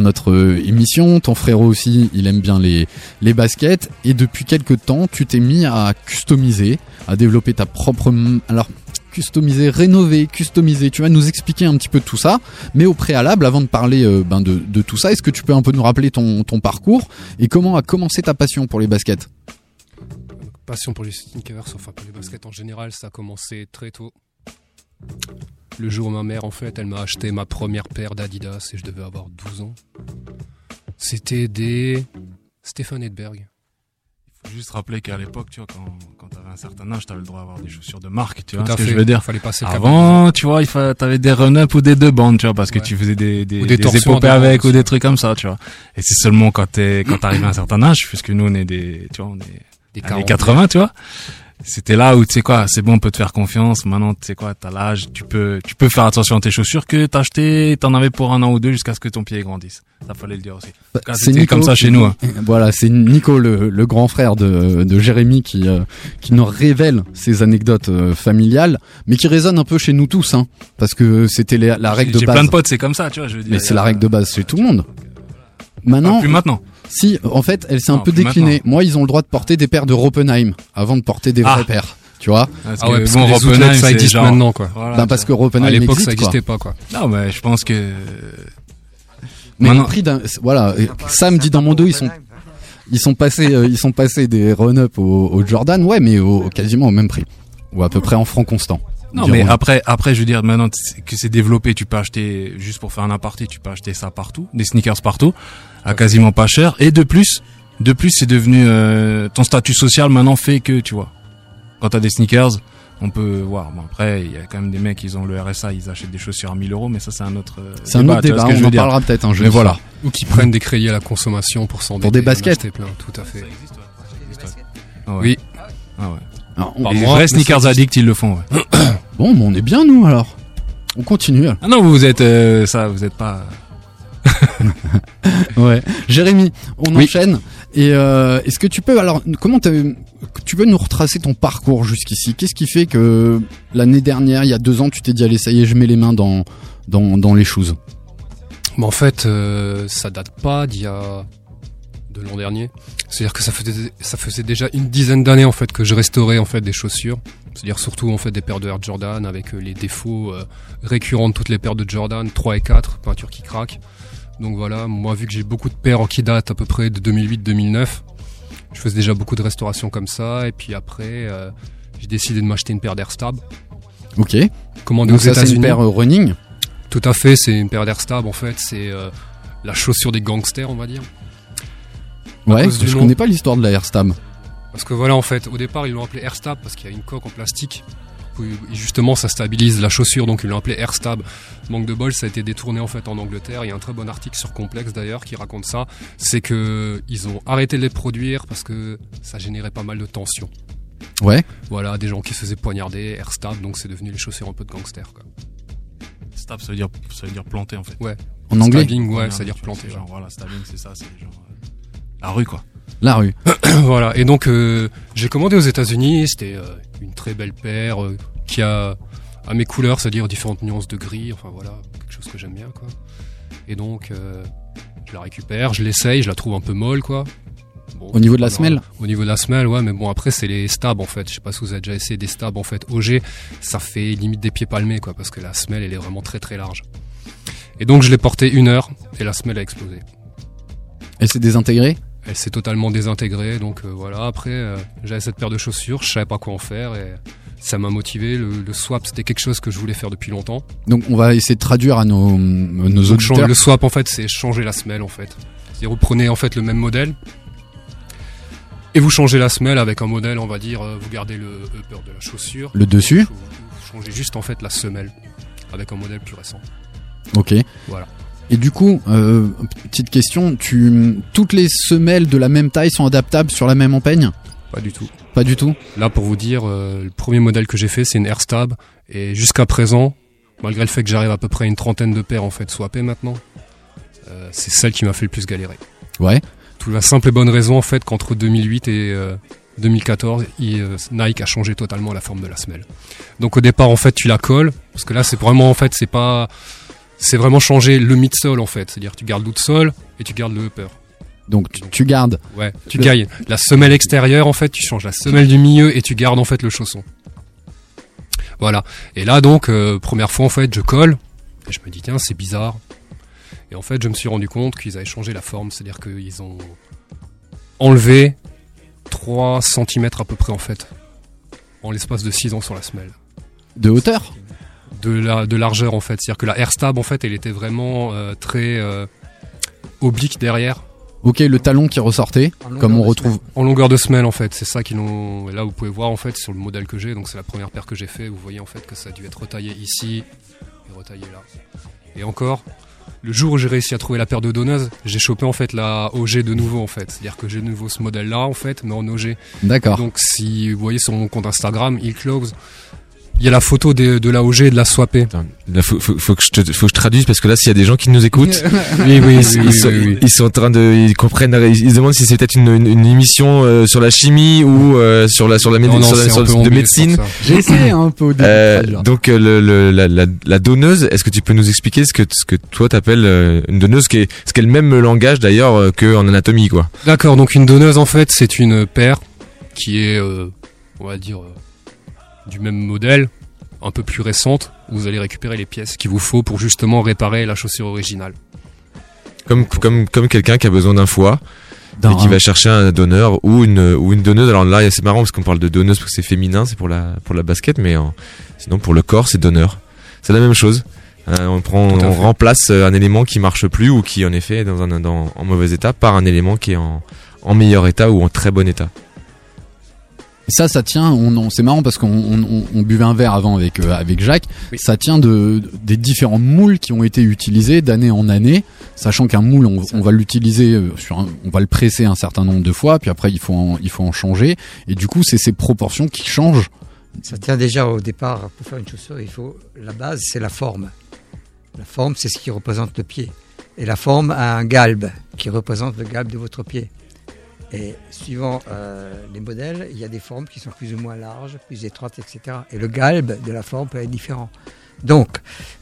notre émission, ton frérot aussi, il aime bien les les baskets et depuis quelques temps, tu t'es mis à customiser, à développer ta propre alors customiser, rénover, customiser. Tu vas nous expliquer un petit peu tout ça, mais au préalable, avant de parler euh, ben de, tout ça, est-ce que tu peux un peu nous rappeler ton, ton parcours et comment a commencé ta passion pour les baskets? Passion pour les sneakers, enfin pour les baskets en général, ça a commencé très tôt. Le jour où ma mère, en fait, elle m'a acheté ma première paire d'Adidas et je devais avoir 12 ans. C'était des Stéphane Edberg. Juste rappeler qu'à l'époque, tu vois, quand, quand t'avais un certain âge, t'avais le droit d'avoir des chaussures de marque, tu Tout vois ce que fait. je veux dire. Fallait passer le Avant, tu vois, il fa... t'avais des run-up ou des deux bandes, tu vois, parce que tu faisais des, des, Ou des des épopées avec ou des trucs comme ça, tu vois. Et c'est seulement quand t'es, quand t'arrives à un certain âge, puisque nous, on est des, tu vois, on est Des années quarantaines. 80, tu vois. C'était là où, tu sais quoi, c'est bon, on peut te faire confiance. Maintenant, tu sais quoi, t'as l'âge, tu peux, tu peux faire attention à tes chaussures que t'as acheté, t'en avais pour un an ou deux jusqu'à ce que ton pied grandisse. Ça fallait le dire aussi. Nico comme ça chez nous. hein. Voilà, c'est Nico, le, le grand frère de, de Jérémy, qui, euh, qui nous révèle ses anecdotes euh, familiales, mais qui résonnent un peu chez nous tous, hein, parce que c'était la règle de J'ai base. plein de potes, c'est comme ça, tu vois, je veux dire. Mais c'est la règle de base chez tout le monde. Maintenant. Ah, plus maintenant. Si, en fait, elle s'est un Non, peu déclinée. maintenant. Moi, ils ont le droit de porter des paires de Ropenheim avant de porter des vraies Ah. paires. Tu vois Parce Ah ouais, que parce bon, que les Ropenheim, outlets, ça existe genre- maintenant, quoi. Voilà, Ben, parce que. Ropenheim À l'époque, existe, ça quoi. existait pas, quoi. Non, mais je pense que. Mais Maintenant- le prix d'un, voilà, Sam dit dans mon dos, ils sont, ils sont passés, euh, ils sont passés des run-up au, au Jordan, ouais, mais au, quasiment au même prix. Ou à peu près en francs constants. Non, mais après, après, je veux dire, maintenant que c'est développé, tu peux acheter, juste pour faire un aparté, tu peux acheter ça partout, des sneakers partout, à quasiment pas cher. Et de plus, de plus, c'est devenu, euh, ton statut social maintenant fait que, tu vois, quand t'as des sneakers, on peut voir. Bon, après, il y a quand même des mecs, ils ont le RSA, ils achètent des chaussures à 1000 euros, mais ça, c'est un autre, euh, C'est un autre débat, on en dire. parlera peut-être un jour. Mais voilà. Ou qui prennent des crédits à la consommation pour s'endetter. Pour des baskets. plein, tout à fait. Ah ouais. Oui. Ah ouais. Alors, on- Par Les moi, vrais sneakers ça- addicts, ils le font, ouais. Bon, mais on est bien, nous, alors. On continue. alors. Ah non, vous êtes, euh, ça, vous êtes pas, Ouais. Jérémy, on Oui. enchaîne. Et euh, est-ce que tu peux alors comment tu peux nous retracer ton parcours jusqu'ici? Qu'est-ce qui fait que l'année dernière, il y a deux ans, tu t'es dit allez ça y est, je mets les mains dans dans, dans les choses? Mais en fait, euh, ça date pas d'il y a de l'an dernier. C'est-à-dire que ça faisait ça faisait déjà une dizaine d'années en fait que je restaurais en fait des chaussures. C'est-à-dire surtout en fait des paires de Air Jordan avec euh, les défauts euh, récurrents de toutes les paires de Jordan 3 et 4, peinture qui craque. Donc voilà, moi vu que j'ai beaucoup de paires qui datent à peu près de 2008-2009, je faisais déjà beaucoup de restauration comme ça et puis après euh, j'ai décidé de m'acheter une paire d'Airstab. Ok. Commandée Donc aux ça c'est une paire euh, running? Tout à fait, c'est une paire d'Airstab en fait, c'est euh, la chaussure des gangsters on va dire. À Ouais. Je nom. connais pas l'histoire de la Airstab. Parce que voilà en fait, au départ ils l'ont appelé Airstab parce qu'il y a une coque en plastique. Justement ça stabilise la chaussure donc ils l'ont appelé Airstab. Manque de bol, ça a été détourné en fait en Angleterre. Il y a un très bon article sur Complex d'ailleurs qui raconte ça. C'est que ils ont arrêté de les produire parce que ça générait pas mal de tensions. Ouais. Voilà, des gens qui se faisaient poignarder, Airstab, donc c'est devenu les chaussures un peu de gangsters quoi. stab, ça veut dire, ça veut dire planter, en fait. Ouais. En anglais Stabbing, ouais, Première c'est-à-dire lecture, planter. c'est Genre, voilà, stabbing, c'est ça, c'est genre, euh, la rue, quoi. La rue. voilà. Et donc euh, j'ai commandé aux États-Unis. C'était euh, une très belle paire euh, qui a à mes couleurs, c'est-à-dire différentes nuances de gris. Enfin voilà, quelque chose que j'aime bien quoi. Et donc je la récupère, je l'essaye, je la trouve un peu molle quoi. Bon, Au niveau de la semelle Au niveau de la semelle, ouais, mais bon après c'est les stabs en fait. Je sais pas si vous avez déjà essayé des stabs en fait. OG, ça fait limite des pieds palmés quoi, parce que la semelle elle est vraiment très très large. Et donc je l'ai porté une heure et la semelle a explosé. Elle s'est désintégrée? Elle s'est totalement désintégrée, donc euh, voilà. Après, euh, j'avais cette paire de chaussures, je savais pas quoi en faire et ça m'a motivé. Le, le swap, c'était quelque chose que je voulais faire depuis longtemps. Donc on va essayer de traduire à nos, nos Donc, chan- auditeurs. le swap, en fait, c'est changer la semelle, en fait. C'est-à-dire vous prenez en fait le même modèle et vous changez la semelle avec un modèle, on va dire, euh, vous gardez le upper de la chaussure. Le dessus Vous, vous changez juste en fait la semelle avec un modèle plus récent. Ok. Voilà. Et du coup, euh, petite question, tu toutes les semelles de la même taille sont adaptables sur la même empeigne? Pas du tout. Pas du tout? Là, pour vous dire, euh, le premier modèle que j'ai fait, c'est une Airstab. Et jusqu'à présent, malgré le fait que j'arrive à peu près à une trentaine de paires en fait swappées maintenant, euh, c'est celle qui m'a fait le plus galérer. Ouais. Tout la simple et bonne raison en fait qu'entre 2008 et euh, 2014, il, euh, Nike a changé totalement la forme de la semelle. Donc au départ en fait tu la colles parce que là c'est vraiment en fait c'est pas c'est vraiment changer le midsole en fait, c'est-à-dire tu gardes l'outsole et tu gardes le upper. Donc tu, tu gardes. Ouais, tu le- gagnes la semelle extérieure en fait, tu changes la semelle du milieu et tu gardes en fait le chausson. Voilà. Et là donc euh, première fois en fait, je colle et je me dis tiens, c'est bizarre. Et en fait, je me suis rendu compte qu'ils avaient changé la forme, c'est-à-dire qu'ils ont enlevé 3 cm à peu près en fait en l'espace de 6 ans sur la semelle. De hauteur? De la de largeur en fait, c'est-à-dire que la Airstab en fait, elle était vraiment euh, très euh, oblique derrière. Ok, le talon qui ressortait, comme on retrouve. En longueur de semelle en fait, c'est ça qu'ils l'ont. et Là vous pouvez voir en fait sur le modèle que j'ai, donc c'est la première paire que j'ai fait. Vous voyez en fait que ça a dû être retaillé ici et retaillé là. Et encore, le jour où j'ai réussi à trouver la paire de donneuses, j'ai chopé en fait la OG de nouveau en fait. C'est-à-dire que j'ai de nouveau ce modèle là en fait, mais en OG. D'accord. Donc si vous voyez sur mon compte Instagram, il close. Il y a la photo de, de la OG et de la swapée. Là, faut, faut, faut que je te, faut que je traduise parce que là, s'il y a des gens qui nous écoutent, Oui, oui, ils, oui, ils oui, sont, oui, oui. ils sont en train de, ils comprennent, ils, ils se demandent si c'est peut-être une, une, une émission euh, sur la chimie ou euh, sur la sur la, Non, non, sur sur de médecine. J'ai essayé un peu au début. Euh, donc euh, le, le- la, la, la donneuse, est-ce que tu peux nous expliquer ce que ce que toi t'appelles euh, une donneuse, qui est ce qu'est le même langage d'ailleurs euh, que en anatomie quoi? D'accord, donc une donneuse en fait c'est une paire qui est, euh, on va dire, euh, du même modèle, un peu plus récente. où Vous allez récupérer les pièces qu'il vous faut pour justement réparer la chaussure originale. Comme comme comme quelqu'un qui a besoin d'un foie D'un- et qui va chercher un donneur ou une ou une donneuse. Alors là c'est marrant parce qu'on parle de donneuse parce que c'est féminin, c'est pour la pour la basket, mais en- sinon pour le corps c'est donneur. C'est la même chose. Euh, on prend, on remplace euh, un élément qui marche plus ou qui en effet est dans un dans, en mauvais état par un élément qui est en en meilleur état ou en très bon état. Ça, ça tient. On, on- c'est marrant parce qu'on on, on- on buvait un verre avant avec euh, avec Jacques. Ça tient de des différents moules qui ont été utilisés d'année en année, sachant qu'un moule, on, on va l'utiliser euh, on va le presser un certain nombre de fois, puis après il faut en, il faut en changer. Et du coup, c'est ces proportions qui changent. Ça tient déjà au départ, pour faire une chaussure, il faut la base, c'est la forme. La forme, c'est ce qui représente le pied. Et la forme a un galbe qui représente le galbe de votre pied. Et suivant euh, les modèles, il y a des formes qui sont plus ou moins larges, plus étroites, etc. Et le galbe de la forme peut être différent. Donc,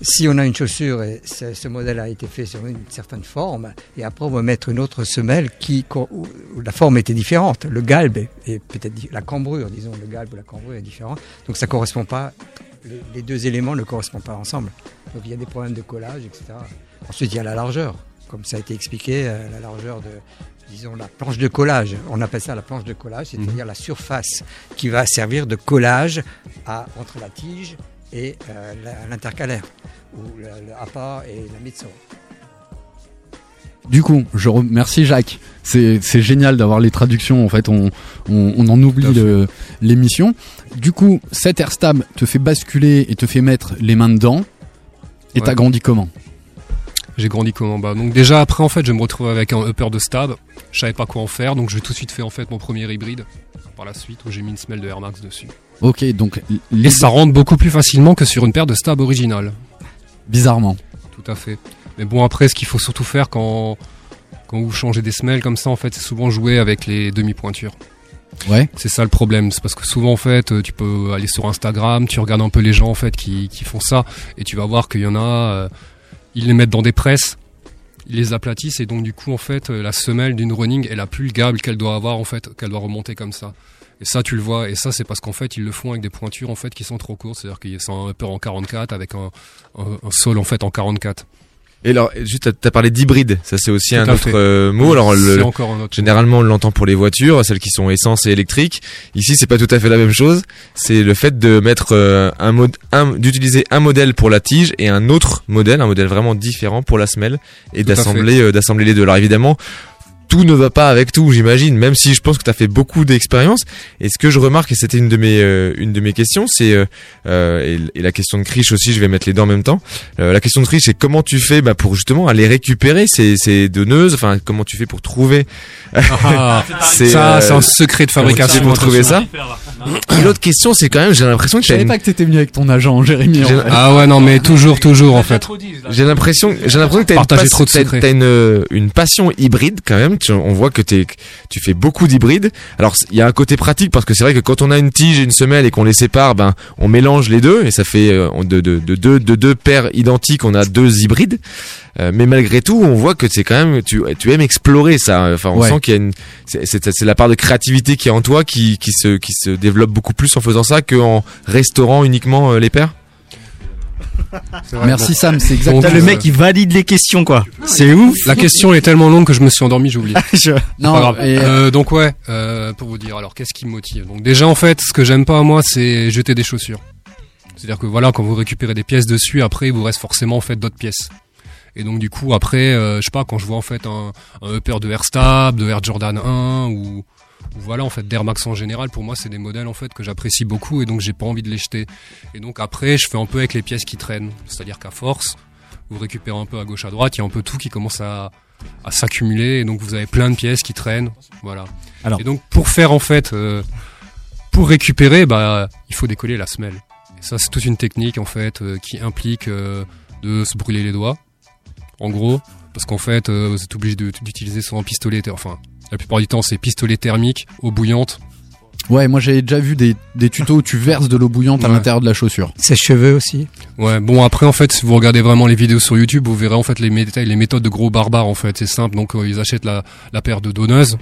si on a une chaussure et ce, modèle a été fait sur une certaine forme, et après on va mettre une autre semelle qui, où, la forme était différente, le galbe est peut-être la cambrure, disons, le galbe ou la cambrure est différente, donc ça correspond pas, les, les deux éléments ne correspondent pas ensemble. Donc il y a des problèmes de collage, etc. Ensuite il y a la largeur, comme ça a été expliqué, euh, la largeur de, disons, la planche de collage. On appelle ça la planche de collage, c'est-à-dire la surface qui va servir de collage à, entre la tige et euh, la- l'intercalaire, ou le, le appât et la midsole. Du coup, je remercie Jacques. C'est génial d'avoir les traductions. En fait, on on, on en oublie l'émission. Du coup, cet airstab te fait basculer et te fait mettre les mains dedans. Et Ouais. t'as grandi comment? J'ai grandi comment bah donc déjà après en fait je me retrouve avec un upper de stab. Je savais pas quoi en faire donc j'ai tout de suite fait en fait mon premier hybride par la suite où j'ai mis une semelle de Air Max dessus. Ok, donc Et ça rentre beaucoup plus facilement que sur une paire de stab originale. Bizarrement. Tout à fait. Mais bon après ce qu'il faut surtout faire quand quand vous changez des semelles comme ça en fait c'est souvent jouer avec les demi-pointures. Ouais. C'est ça le problème, c'est parce que souvent en fait euh, tu peux aller sur Instagram, tu regardes un peu les gens en fait qui, qui font ça et tu vas voir qu'il y en a, euh, ils les mettent dans des presses, ils les aplatissent et donc du coup en fait euh, la semelle d'une running elle a plus le gable qu'elle doit avoir en fait, qu'elle doit remonter comme ça. Et ça tu le vois et ça c'est parce qu'en fait ils le font avec des pointures en fait qui sont trop courtes, c'est-à-dire qu'ils sont un upper en 44 avec un, un, un sol en fait en 44. Et alors, juste, t'as- parlé d'hybride. Ça, c'est aussi Tout un autre euh, mot. Alors, le- encore un autre généralement, on l'entend pour les voitures, celles qui sont essence et électriques. Ici, c'est pas tout à fait la même chose. C'est le fait de mettre euh, un mode, d'utiliser un modèle pour la tige et un autre modèle, un modèle vraiment différent pour la semelle et d'assembler, euh, d'assembler les deux. Alors évidemment. Tout ne va pas avec tout, j'imagine. Même si je pense que tu as fait beaucoup d'expériences. Et ce que je remarque, et c'était une de mes euh, une de mes questions, c'est euh, euh, et, et la question de Krish aussi. Je vais mettre les deux en même temps. Euh, la question de Krish, c'est comment tu fais bah, pour justement aller récupérer ces, ces donneuses. Enfin, comment tu fais pour trouver Ah, ça, c'est un secret de fabrication, pour trouver ça? Et l'autre question, c'est quand même, j'ai l'impression que Je savais une... pas que t'étais venu avec ton agent, Jérémy. en J'ai- fait. Ah ouais, non, mais toujours, toujours, en fait. J'ai l'impression, j'ai l'impression que t'as une, de t'as une, euh, une passion hybride quand même. Tu- on voit que t'es, tu fais beaucoup d'hybrides. Alors il y a un côté pratique parce que c'est vrai que quand on a une tige et une semelle et qu'on les sépare, ben on mélange les deux et ça fait euh, de, de, de, deux, de deux paires identiques, on a deux hybrides. Euh, mais malgré tout, on voit que c'est quand même, tu, tu aimes explorer ça. Enfin, on Ouais. sent qu'il y a une, c'est, c'est, c'est la part de créativité qui est en toi qui, qui se, qui se développe beaucoup plus en faisant ça qu'en restaurant uniquement euh, les paires. Merci Sam, c'est exactement T'as le euh, mec, il valide les questions, quoi. C'est ouf. La question est tellement longue que je me suis endormi, j'ai oublié. Je- Non, Pas grave. et- Euh, donc ouais, euh, pour vous dire, alors qu'est-ce qui me motive? Donc déjà en fait, ce que j'aime pas moi, c'est jeter des chaussures. C'est-à-dire que voilà, quand vous récupérez des pièces dessus, après il vous reste forcément en fait d'autres pièces. Et donc du coup après, euh, je sais pas, quand je vois en fait un, un upper de Air Stab, de Air Jordan 1 ou, ou voilà en fait d'Air Max en général, pour moi c'est des modèles en fait que j'apprécie beaucoup et donc j'ai pas envie de les jeter. Et donc après, je fais un peu avec les pièces qui traînent. C'est-à-dire qu'à force, vous récupérez un peu à gauche à droite, il y a un peu tout qui commence à, à s'accumuler et donc vous avez plein de pièces qui traînent, voilà. Alors- et donc pour faire en fait, euh, pour récupérer, bah il faut décoller la semelle. Et ça c'est toute une technique en fait euh, qui implique euh, de se brûler les doigts, en gros, parce qu'en fait euh, vous êtes obligé d'utiliser souvent un pistolet, enfin la plupart du temps c'est pistolet thermique, eau bouillante. Ouais, moi j'avais déjà vu des, des tutos où tu verses de l'eau bouillante à l'intérieur de la chaussure. Ses cheveux aussi. Ouais, bon après en fait si vous regardez vraiment les vidéos sur YouTube, vous verrez en fait les, méta- les méthodes de gros barbares en fait, c'est simple. Donc euh, ils achètent la, la paire de donneuses,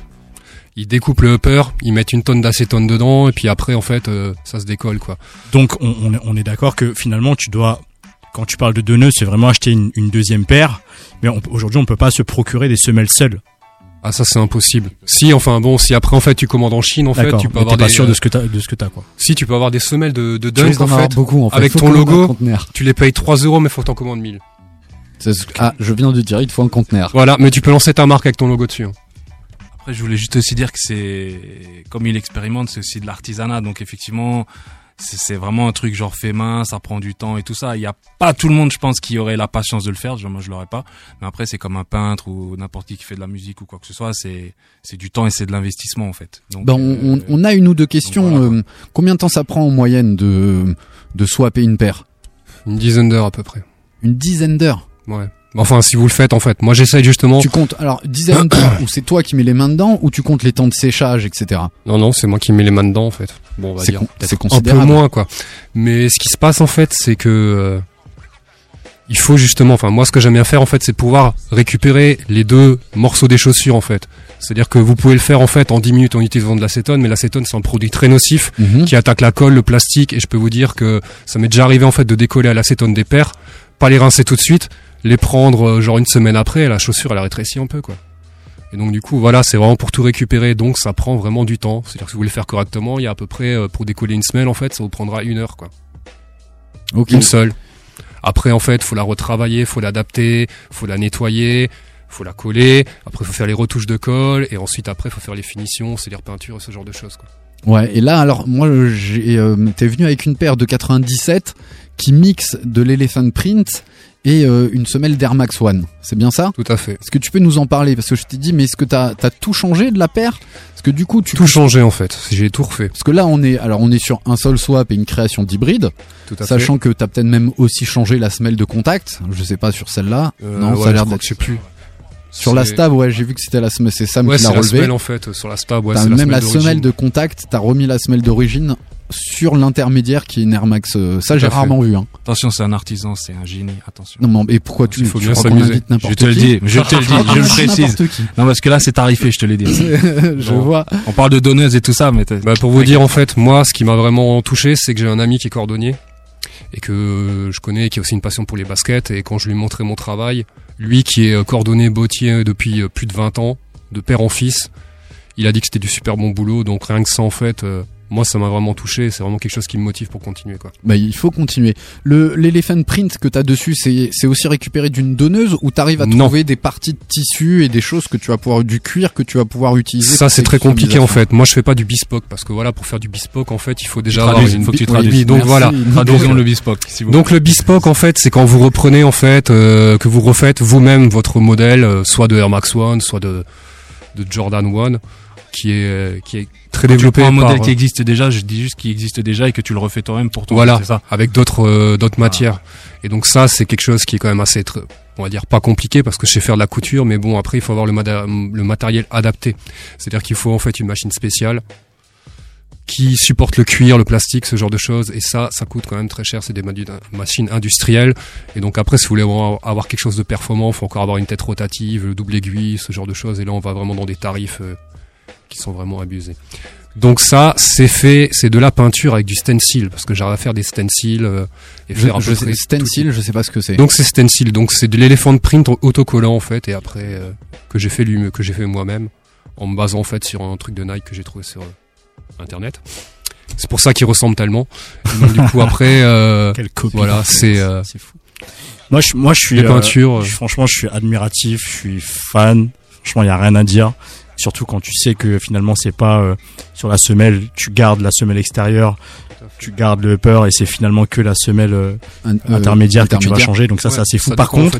ils découpent le upper, ils mettent une tonne d'acétone dedans et puis après en fait euh, ça se décolle quoi. Donc on, on est, on est d'accord que finalement tu dois, quand tu parles de donneuses, c'est vraiment acheter une, une deuxième paire. Mais on- aujourd'hui on peut pas se procurer des semelles seules. Ah ça c'est impossible. Si enfin bon, si après en fait tu commandes en Chine en fait, tu peux avoir t'es pas des sûr de euh, ce que t'as, de ce que t'as quoi. si tu peux avoir des semelles de, de Tu dunk risques en fait, beaucoup en fait. avec Faut ton logo. tu les payes 3 euros mais faut que t'en commandes 1000. C'est ce- Ah, je viens de dire, il te faut un conteneur. Voilà, mais tu peux lancer ta marque avec ton logo dessus. hein. Après, je voulais juste aussi dire que c'est, comme il expérimente, c'est aussi de l'artisanat. Donc, effectivement, c'est c'est vraiment un truc genre fait main, ça prend du temps et tout ça. Il y a pas tout le monde, je pense, qui aurait la patience de le faire. Genre, Moi, je l'aurais pas. Mais après, c'est comme un peintre ou n'importe qui qui fait de la musique ou quoi que ce soit. C'est, c'est du temps et c'est de l'investissement, en fait. Donc, Ben, on, on- euh, on a une ou deux questions. donc voilà, euh, combien de temps ça prend en moyenne de, de swapper une paire? Une dizaine d'heures à peu près. Une dizaine d'heures? Ouais. Enfin si vous le faites en fait. Moi j'essaye justement. Tu comptes, alors, d'heures, ou c'est toi qui mets les mains dedans, ou tu comptes les temps de séchage, etc. Non, non, c'est moi qui mets les mains dedans en fait. Bon, on va C'est dire. con- c'est Un peu considérable. moins quoi. Mais ce qui se passe en fait, c'est que euh, il faut justement, enfin moi ce que j'aime bien faire en fait, c'est pouvoir récupérer les deux morceaux des chaussures en fait. C'est-à-dire que vous pouvez le faire en fait en 10 minutes en utilisant de l'acétone, mais l'acétone c'est un produit très nocif Mhm. qui attaque la colle, le plastique, et je peux vous dire que ça m'est déjà arrivé en fait de décoller à l'acétone des paires, pas les rincer tout de suite, les prendre euh, genre une semaine après, la chaussure elle a rétréci un peu quoi. Et donc du coup voilà, c'est vraiment pour tout récupérer, donc ça prend vraiment du temps. C'est-à-dire que si vous voulez le faire correctement, il y a à peu près euh, pour décoller une semelle en fait, ça vous prendra une heure quoi, Ok. une seule. Après en fait, faut la retravailler, faut l'adapter, faut la nettoyer, faut la coller. Après faut faire les retouches de colle, et ensuite après faut faire les finitions, c'est-à-dire peinture et ce genre de choses quoi. Ouais, et là, alors, moi, j'ai, euh, t'es venu avec une paire de 97 qui mixe de l'Elephant Print et euh, une semelle d'Air Max One. C'est bien ça? Tout à fait. Est-ce que tu peux nous en parler? Parce que je t'ai dit, mais est-ce que t'as as tout changé de la paire? Parce que du coup, tu Tout changé en fait, j'ai tout refait. Parce que là, on est, alors, on est sur un seul swap et une création d'hybride. Tout à Sachant que t'as peut-être même aussi changé la semelle de contact. Je sais pas sur celle-là. Euh, non, ouais, ça a l'air d'être. je sais plus. Sur la stab, ouais, j'ai vu que c'était la semelle. C'est Sam Ouais, qui c'est l'a la relevé. semelle en fait, sur la stab, ouais, c'est la même la semelle de contact, t'as remis la semelle d'origine sur l'intermédiaire qui est une Air Max. euh, Ça, j'ai rarement vu. Hein. Attention, c'est un artisan, c'est un génie. Attention. Non, mais et pourquoi tu, Il faut tu bien s'amuser. Je n'importe te le dis, je te le dis, je le précise. Non, parce que là, c'est tarifé, je te l'ai dit. Je Bon. vois. On parle de donneuse et tout ça, mais t'as- Bah, pour vous dire en fait, moi, ce qui m'a vraiment touché, c'est que j'ai un ami qui est cordonnier et que je connais, qui a aussi une passion pour les baskets. Et quand je lui ai montré mon travail, lui qui est euh, coordonné bottier depuis euh, plus de 20 ans, de père en fils, il a dit que c'était du super bon boulot. Donc rien que ça, en fait, euh, moi, ça m'a vraiment touché. C'est vraiment quelque chose qui me motive pour continuer, quoi. Bah, il faut continuer. Le l'éléphant print que t'as dessus, c'est c'est aussi récupéré d'une donneuse ou t'arrives à Non. trouver des parties de tissu et des choses que tu vas pouvoir du cuir que tu vas pouvoir utiliser. Ça c'est très compliqué en fait. Moi je fais pas du bespoke parce que voilà pour faire du bespoke en fait il faut déjà avoir une faut que tu traduises. donc Merci. voilà. Traduisons le bespoke, vous Donc le bespoke en fait c'est quand vous reprenez en fait euh, que vous refaites vous-même votre modèle euh, soit de Air Max One soit de de Jordan One qui est euh, qui est très Quand tu développé prends un par, modèle euh, qui existe déjà, je dis juste qu'il existe déjà et que tu le refais toi-même pour toi. voilà, ça. avec d'autres euh, d'autres matières. Et donc ça, c'est quelque chose qui est quand même assez, on va dire, pas compliqué parce que je sais faire de la couture, mais bon, après, il faut avoir le, matériel adapté. C'est-à-dire qu'il faut en fait une machine spéciale qui supporte le cuir, le plastique, ce genre de choses. Et ça, ça coûte quand même très cher. C'est des machines industrielles. Et donc après, si vous voulez avoir, avoir quelque chose de performant, il faut encore avoir une tête rotative, le double aiguille, ce genre de choses. Et là, on va vraiment dans des tarifs euh, qui sont vraiment abusés. Donc ça, c'est fait, c'est de la peinture avec du stencil, parce que j'arrive à faire des stencils euh, et Je- faire je peu sais- stencil, tout. je sais pas ce que c'est. Donc c'est stencil, donc c'est de l'éléphant print autocollant en fait, et après euh, que j'ai fait lui, que j'ai fait moi-même, en me basant en fait sur un truc de Nike que j'ai trouvé sur euh, internet. C'est pour ça qu'il ressemble tellement. Donc du coup après, euh, Quelle copie. voilà, c'est euh, Moi, je, moi, je suis. Les peintures, euh. je- franchement, je suis admiratif, je suis fan. Franchement, il y a rien à dire. Surtout quand tu sais que finalement, c'est pas euh, sur la semelle, tu gardes la semelle extérieure, tu gardes le upper et c'est finalement que la semelle euh, Un- euh, intermédiaire que tu vas intermédiaire. changer. Donc ça, Ouais, c'est assez fou. ça Par contre,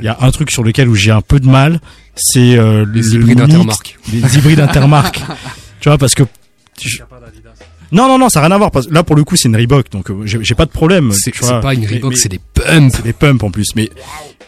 il y a un truc sur lequel où j'ai un peu de mal, c'est euh, Les le hybrides mix- intermarques. Les hybrides intermarques. tu vois, parce que je- non, non, non, ça n'a rien à voir. Parce là, pour le coup, c'est une Reebok, donc euh, j'ai pas de problème. C'est- c'est pas une Reebok, c'est des pumps. C'est des pumps en plus. Mais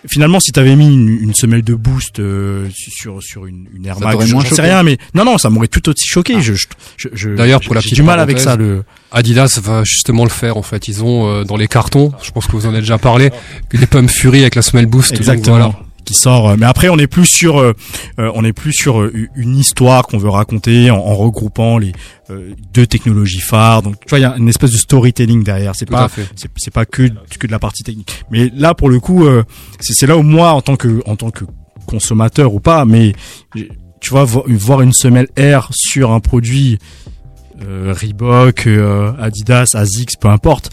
finalement, si t'avais mis une, une semelle de boost euh, sur sur une, une Air Max, je- sais rien, mais non, non, ça m'aurait tout aussi choqué. Je, je, je- je- D'ailleurs, pour la petite du mal avec ça. Le Adidas va justement le faire en fait. Ils ont euh, dans les cartons, je pense que vous en avez déjà parlé, des pommes Fury avec la semelle boost. donc exactement. voilà. Qui sort, euh, mais après on est plus sur, euh, euh, on est plus sur euh, une histoire qu'on veut raconter en, en regroupant les euh, deux technologies phares. Donc tu vois, il y a une espèce de storytelling derrière. C'est pas, c'est pas que que de la partie technique. Mais là, pour le coup, euh, c'est là où moi, en tant que en tant que consommateur ou pas, mais tu vois, vo- voir une semelle Air sur un produit euh, Reebok, euh, Adidas, Asics, peu importe,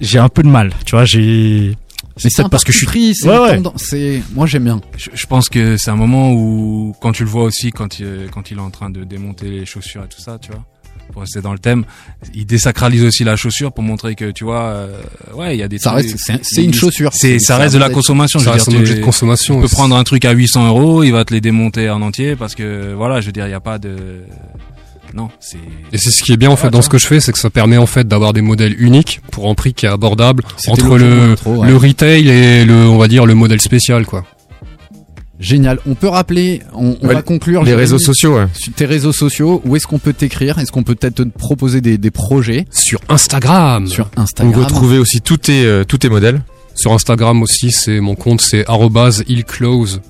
j'ai un peu de mal. Tu vois, j'ai Mais c'est parce que je suis pris, c'est Ouais, c'est moi j'aime bien. Je, je pense que c'est un moment où, quand tu le vois aussi, quand il, quand il est en train de démonter les chaussures et tout ça, tu vois, pour rester dans le thème, il désacralise aussi la chaussure pour montrer que, tu vois, euh, ouais, il y a des Ça reste- c'est- une chaussure. C'est, ça reste de la consommation. ça je veux reste un objet de consommation Tu peux prendre un truc à 800 euros, il va te les démonter en entier parce que, voilà, je veux dire, il n'y a pas de, non, c'est, Et c'est ce qui est bien en fait dans ce que je fais, c'est que ça permet en fait d'avoir des modèles uniques pour un prix qui est abordable entre le, intro, ouais. le retail et le, on va dire, le modèle spécial quoi. Génial. On peut rappeler, on, on Ouais, va conclure. les réseaux sociaux, ouais. Sur tes réseaux sociaux, où est-ce qu'on peut t'écrire? Est-ce qu'on peut peut-être te proposer des, des projets? Sur Instagram. sur Vous Instagram retrouvez aussi tous tes, euh, tous tes modèles. Sur Instagram aussi, c'est mon compte, c'est arrobase @illclose.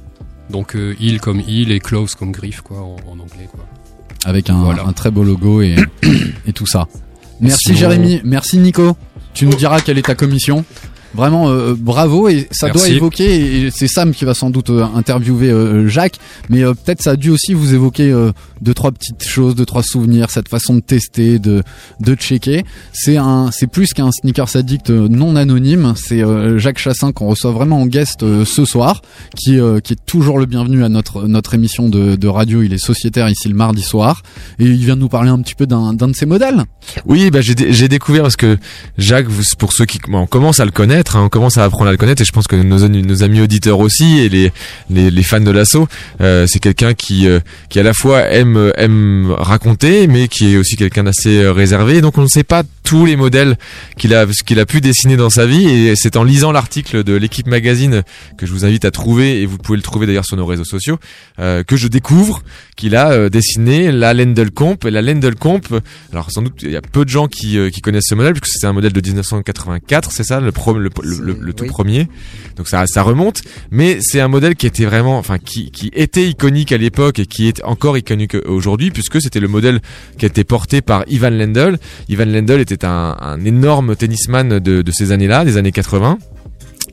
Donc euh, il comme il et close comme griffe quoi en, en anglais quoi. Avec un, Voilà. un très beau logo et, et tout ça. Merci Sinon- Jérémy, merci Nico. Tu nous diras quelle est ta commission. Vraiment euh, bravo et ça doit évoquer et c'est Sam qui va sans doute euh, interviewer euh, Jacques mais euh, peut-être ça a dû aussi vous évoquer euh, deux trois petites choses deux trois souvenirs cette façon de tester de de checker. C'est un c'est plus qu'un sneakers addict euh, non anonyme. C'est euh, Jacques Chassin qu'on reçoit vraiment en guest euh, ce soir qui euh, qui est toujours le bienvenu à notre notre émission de, de radio. Il est sociétaire ici le mardi soir et il vient de nous parler un petit peu d'un d'un de ses modèles. Oui, bah j'ai j'ai découvert parce que Jacques, pour ceux qui bon, on commence à le connaître, on commence à apprendre à le connaître, et je pense que nos, nos amis auditeurs aussi et les les, fans de l'assaut, euh, c'est quelqu'un qui euh, qui à la fois aime aime raconter, mais qui est aussi quelqu'un d'assez euh, réservé. Donc on ne sait pas tous les modèles qu'il a qu'il a pu dessiner dans sa vie, et c'est en lisant l'article de l'équipe magazine que je vous invite à trouver, et vous pouvez le trouver d'ailleurs sur nos réseaux sociaux, euh, que je découvre qu'il a euh, dessiné la Lendl Comp. Et la Lendl Comp, alors sans doute il y a peu de gens qui, euh, qui connaissent ce modèle puisque c'est un modèle de 1984, c'est ça le, pro- le, le, le- le tout oui. premier. Donc ça, ça remonte, mais c'est un modèle qui était vraiment, enfin qui, qui était iconique à l'époque et qui est encore iconique aujourd'hui puisque c'était le modèle qui a été porté par Ivan Lendl. Ivan Lendl était c'est un, énorme tennisman de ces années-là, des années 80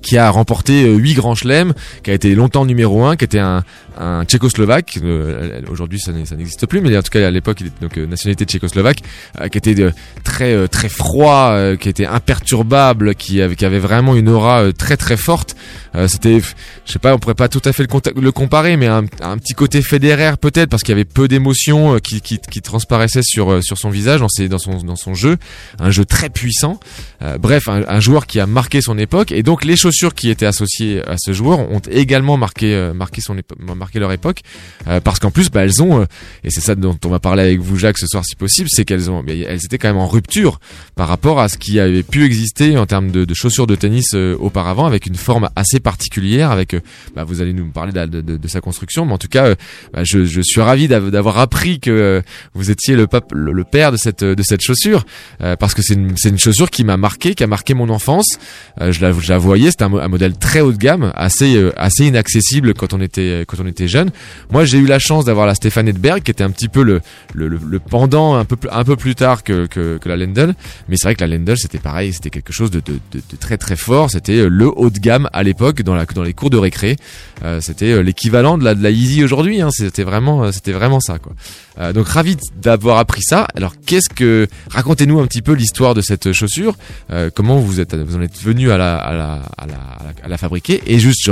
qui a remporté euh, huit grands chelems, qui a été longtemps numéro un, qui était un, un tchécoslovaque. euh, Aujourd'hui, ça n'existe plus, mais en tout cas à l'époque, il était donc euh, nationalité tchécoslovaque, euh, qui était de- très euh, très froid, euh, qui était imperturbable, qui avait, qui avait vraiment une aura euh, très très forte. Euh, C'était, je sais pas, on pourrait pas tout à fait le, le comparer, mais un, un petit côté fédéraire peut-être, parce qu'il y avait peu d'émotions euh, qui, qui, qui transparaissaient sur euh, sur son visage, dans, ses, dans son dans son jeu, un jeu très puissant. Euh, bref, un, un joueur qui a marqué son époque, et donc les chaussures qui étaient associées à ce joueur ont également marqué euh, marqué son marqué leur époque, euh, parce qu'en plus, bah, elles ont, euh, et c'est ça dont on va parler avec vous Jacques ce soir si possible, c'est qu'elles ont, elles étaient quand même en rupture par rapport à ce qui avait pu exister en termes de, chaussures de tennis auparavant, avec une forme assez particulière. Avec, bah, vous allez nous parler de, sa construction, mais en tout cas, bah, je, suis ravi d'av- d'avoir appris que vous étiez le, père de cette de cette chaussure, parce que c'est une, chaussure qui m'a marqué, qui a marqué mon enfance. Je, la, je la voyais, c'était un, un modèle très haut de gamme, assez euh, assez inaccessible quand on était quand on était jeune. Moi, j'ai eu la chance d'avoir la Stéphane Edberg, qui était un petit peu le le, le, pendant un peu un peu plus tard que que, que la Lendl, mais c'est vrai que la Lendl c'était pareil, c'était quelque chose de, de, de, de très très fort. C'était euh, le haut de gamme à l'époque dans la dans les cours de récré. Euh, c'était euh, l'équivalent de la de la Easy aujourd'hui. Hein. C'était vraiment euh, c'était vraiment ça quoi. Euh, donc ravi d'avoir appris ça. Alors qu'est-ce que racontez-nous un petit peu l'histoire de cette chaussure. Comment vous êtes vous en êtes venu à la à la à la, à la fabriquer et juste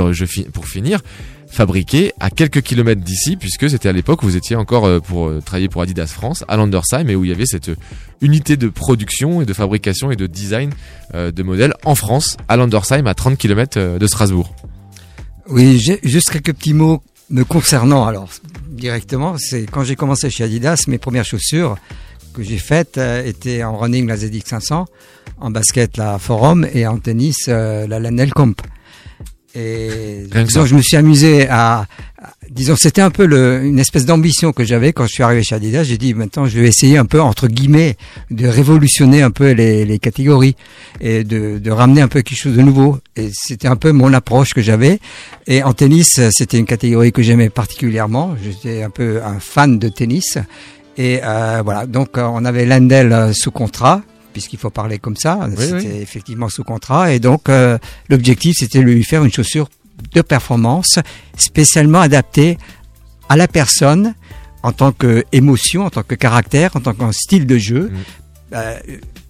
pour finir fabriqué à quelques kilomètres d'ici puisque c'était à l'époque où vous étiez encore euh, pour euh, travailler pour Adidas France à Landersheim et où il y avait cette euh, unité de production et de fabrication et de design de modèles en France à Landersheim à 30 km de Strasbourg. Oui, juste quelques petits mots me concernant. Alors, directement, c'est quand j'ai commencé chez Adidas, mes premières chaussures que j'ai faites étaient en running la ZX 500, en basket la Forum et en tennis euh, la Lanel Comp. Et disons, je me suis amusé à, à- disons, c'était un peu le, une espèce d'ambition que j'avais quand je suis arrivé chez Adidas. J'ai dit maintenant, je vais essayer un peu entre guillemets de révolutionner un peu les, les catégories et de, de ramener un peu quelque chose de nouveau. Et c'était un peu mon approche que j'avais. Et en tennis, c'était une catégorie que j'aimais particulièrement. J'étais un peu un fan de tennis. Et euh, voilà, donc euh, on avait Lendl euh, sous contrat, puisqu'il faut parler comme ça. Oui, c'était oui. effectivement sous contrat. Et donc euh, l'objectif, c'était de lui faire une chaussure de performance spécialement adaptée à la personne en tant que émotion, en tant que caractère, en tant qu'un style de jeu. Euh,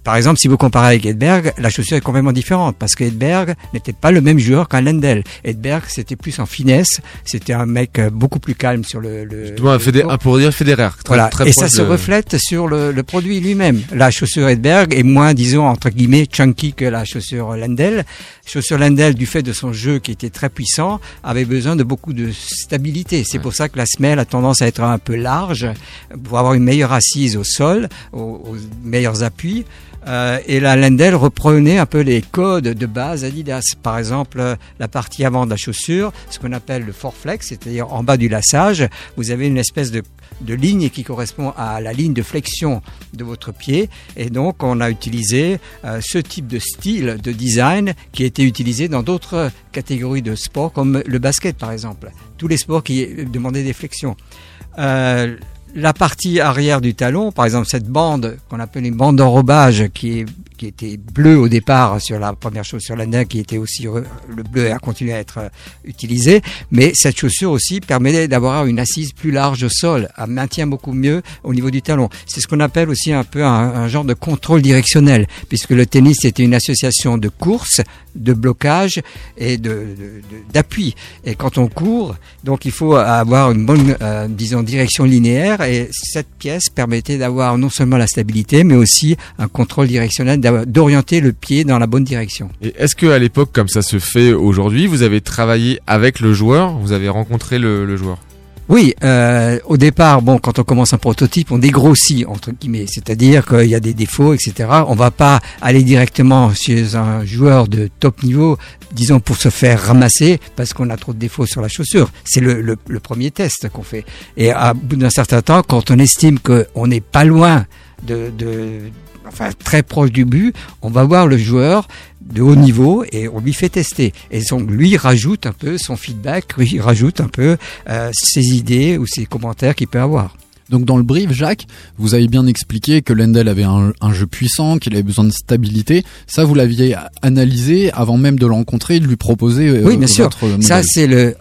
par exemple, si vous comparez avec Edberg, la chaussure est complètement différente parce que Edberg n'était pas le même joueur qu'un Lendl. Edberg, c'était plus en finesse, c'était un mec euh, beaucoup plus calme sur le. le Justement, un pour dire fédéraire. Très, voilà, très et ça se reflète sur le, le produit lui-même. La chaussure Edberg est moins, disons, entre guillemets, chunky que la chaussure Lendl. Chaussure Lendl, du fait de son jeu qui était très puissant, avait besoin de beaucoup de stabilité. C'est pour ça que la semelle a tendance à être un peu large pour avoir une meilleure assise au sol, aux, aux meilleurs appuis. Euh, et la Lendl reprenait un peu les codes de base Adidas. Par exemple, euh, la partie avant de la chaussure, ce qu'on appelle le foreflex, c'est-à-dire en bas du lassage, vous avez une espèce de, ligne qui correspond à la ligne de flexion de votre pied. Et donc, on a utilisé euh, ce type de style de design qui a été utilisé dans d'autres catégories de sport, comme le basket par exemple. Tous les sports qui demandaient des flexions. La partie arrière du talon, par exemple cette bande qu'on appelle une bande d'enrobage qui, est, qui était bleue au départ sur la première chaussure Lana, qui était aussi le bleu a continué à être euh, utilisé, mais cette chaussure aussi permet d'avoir une assise plus large au sol, un maintien beaucoup mieux au niveau du talon. C'est ce qu'on appelle aussi un peu un, genre de contrôle directionnel, puisque le tennis c'était une association de course, de blocage et de, de- de- d'appui. Et quand on court, donc il faut avoir une bonne, euh, disons, direction linéaire. Et cette pièce permettait d'avoir non seulement la stabilité, mais aussi un contrôle directionnel, d'orienter le pied dans la bonne direction. Et est-ce que à l'époque, comme ça se fait aujourd'hui, vous avez travaillé avec le joueur, vous avez rencontré le, le joueur? Oui, euh, au départ, bon, quand on commence un prototype, on dégrossit entre guillemets, c'est-à-dire qu'il y a des défauts, etc. On va pas aller directement chez un joueur de top niveau, disons pour se faire ramasser parce qu'on a trop de défauts sur la chaussure. C'est le, le, le premier test qu'on fait. Et à bout d'un certain temps, quand on estime qu'on n'est pas loin de, de enfin très proche du but, on va voir le joueur de haut niveau et on lui fait tester. Et donc lui rajoute un peu son feedback, lui rajoute un peu euh, ses idées ou ses commentaires qu'il peut avoir. Donc dans le brief, Jacques, vous avez bien expliqué que Lendl avait un, un jeu puissant, qu'il avait besoin de stabilité. Ça, vous l'aviez analysé avant même de le rencontrer et de lui proposer. euh, Oui, bien sûr. modèle. Ça, c'est le.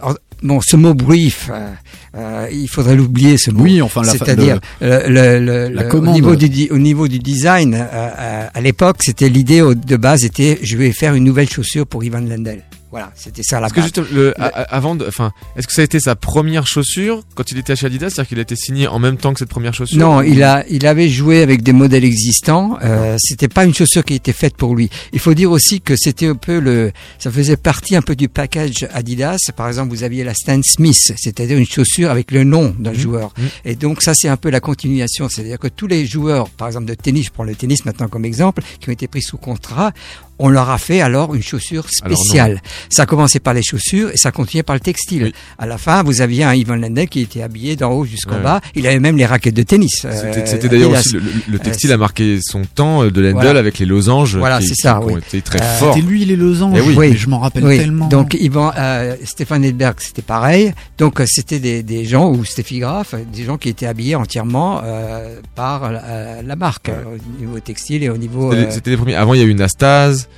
Bon, ce mot brief, euh, euh, il faudrait l'oublier ce mot. Oui, enfin, c'est-à-dire le, le- le- au niveau du au niveau du design. euh, euh, à l'époque, c'était l'idée de base était je vais faire une nouvelle chaussure pour Ivan Lendl. Voilà, c'était ça la Parce que juste le, avant de, enfin, est-ce que ça a été sa première chaussure quand il était chez Adidas, c'est-à-dire qu'il a été signé en même temps que cette première chaussure? Non, il a, il avait joué avec des modèles existants. Euh, c'était pas une chaussure qui était faite pour lui. Il faut dire aussi que c'était un peu le, ça faisait partie un peu du package Adidas. Par exemple, vous aviez la Stan Smith, c'est-à-dire une chaussure avec le nom d'un joueur. Et donc ça, c'est un peu la continuation. C'est-à-dire que tous les joueurs, par exemple de tennis, je prends le tennis maintenant comme exemple, qui ont été pris sous contrat, on leur a fait alors une chaussure spéciale. Ça a commencé par les chaussures et ça continuait par le textile. À la fin, vous aviez un Ivan Lendl qui était habillé d'en haut jusqu'en Ouais. bas. Il avait même les raquettes de tennis. C'était- euh, d'ailleurs aussi le, Euh, textile a marqué son temps euh, de Lendl Voilà. avec les losanges Voilà, qui, c'est qui- ça, qui oui. ont été très Euh, forts. C'était lui les losanges. Eh oui. Mais je m'en rappelle Oui. tellement. Donc Ivan, euh, Stéphane Edberg, c'était pareil. Donc c'était des, des gens ou Steffi Graf, des gens qui étaient habillés entièrement euh, par euh, la marque au niveau textile et au niveau. C'était les- euh, C'était les premiers. Avant, il y a eu Nastase,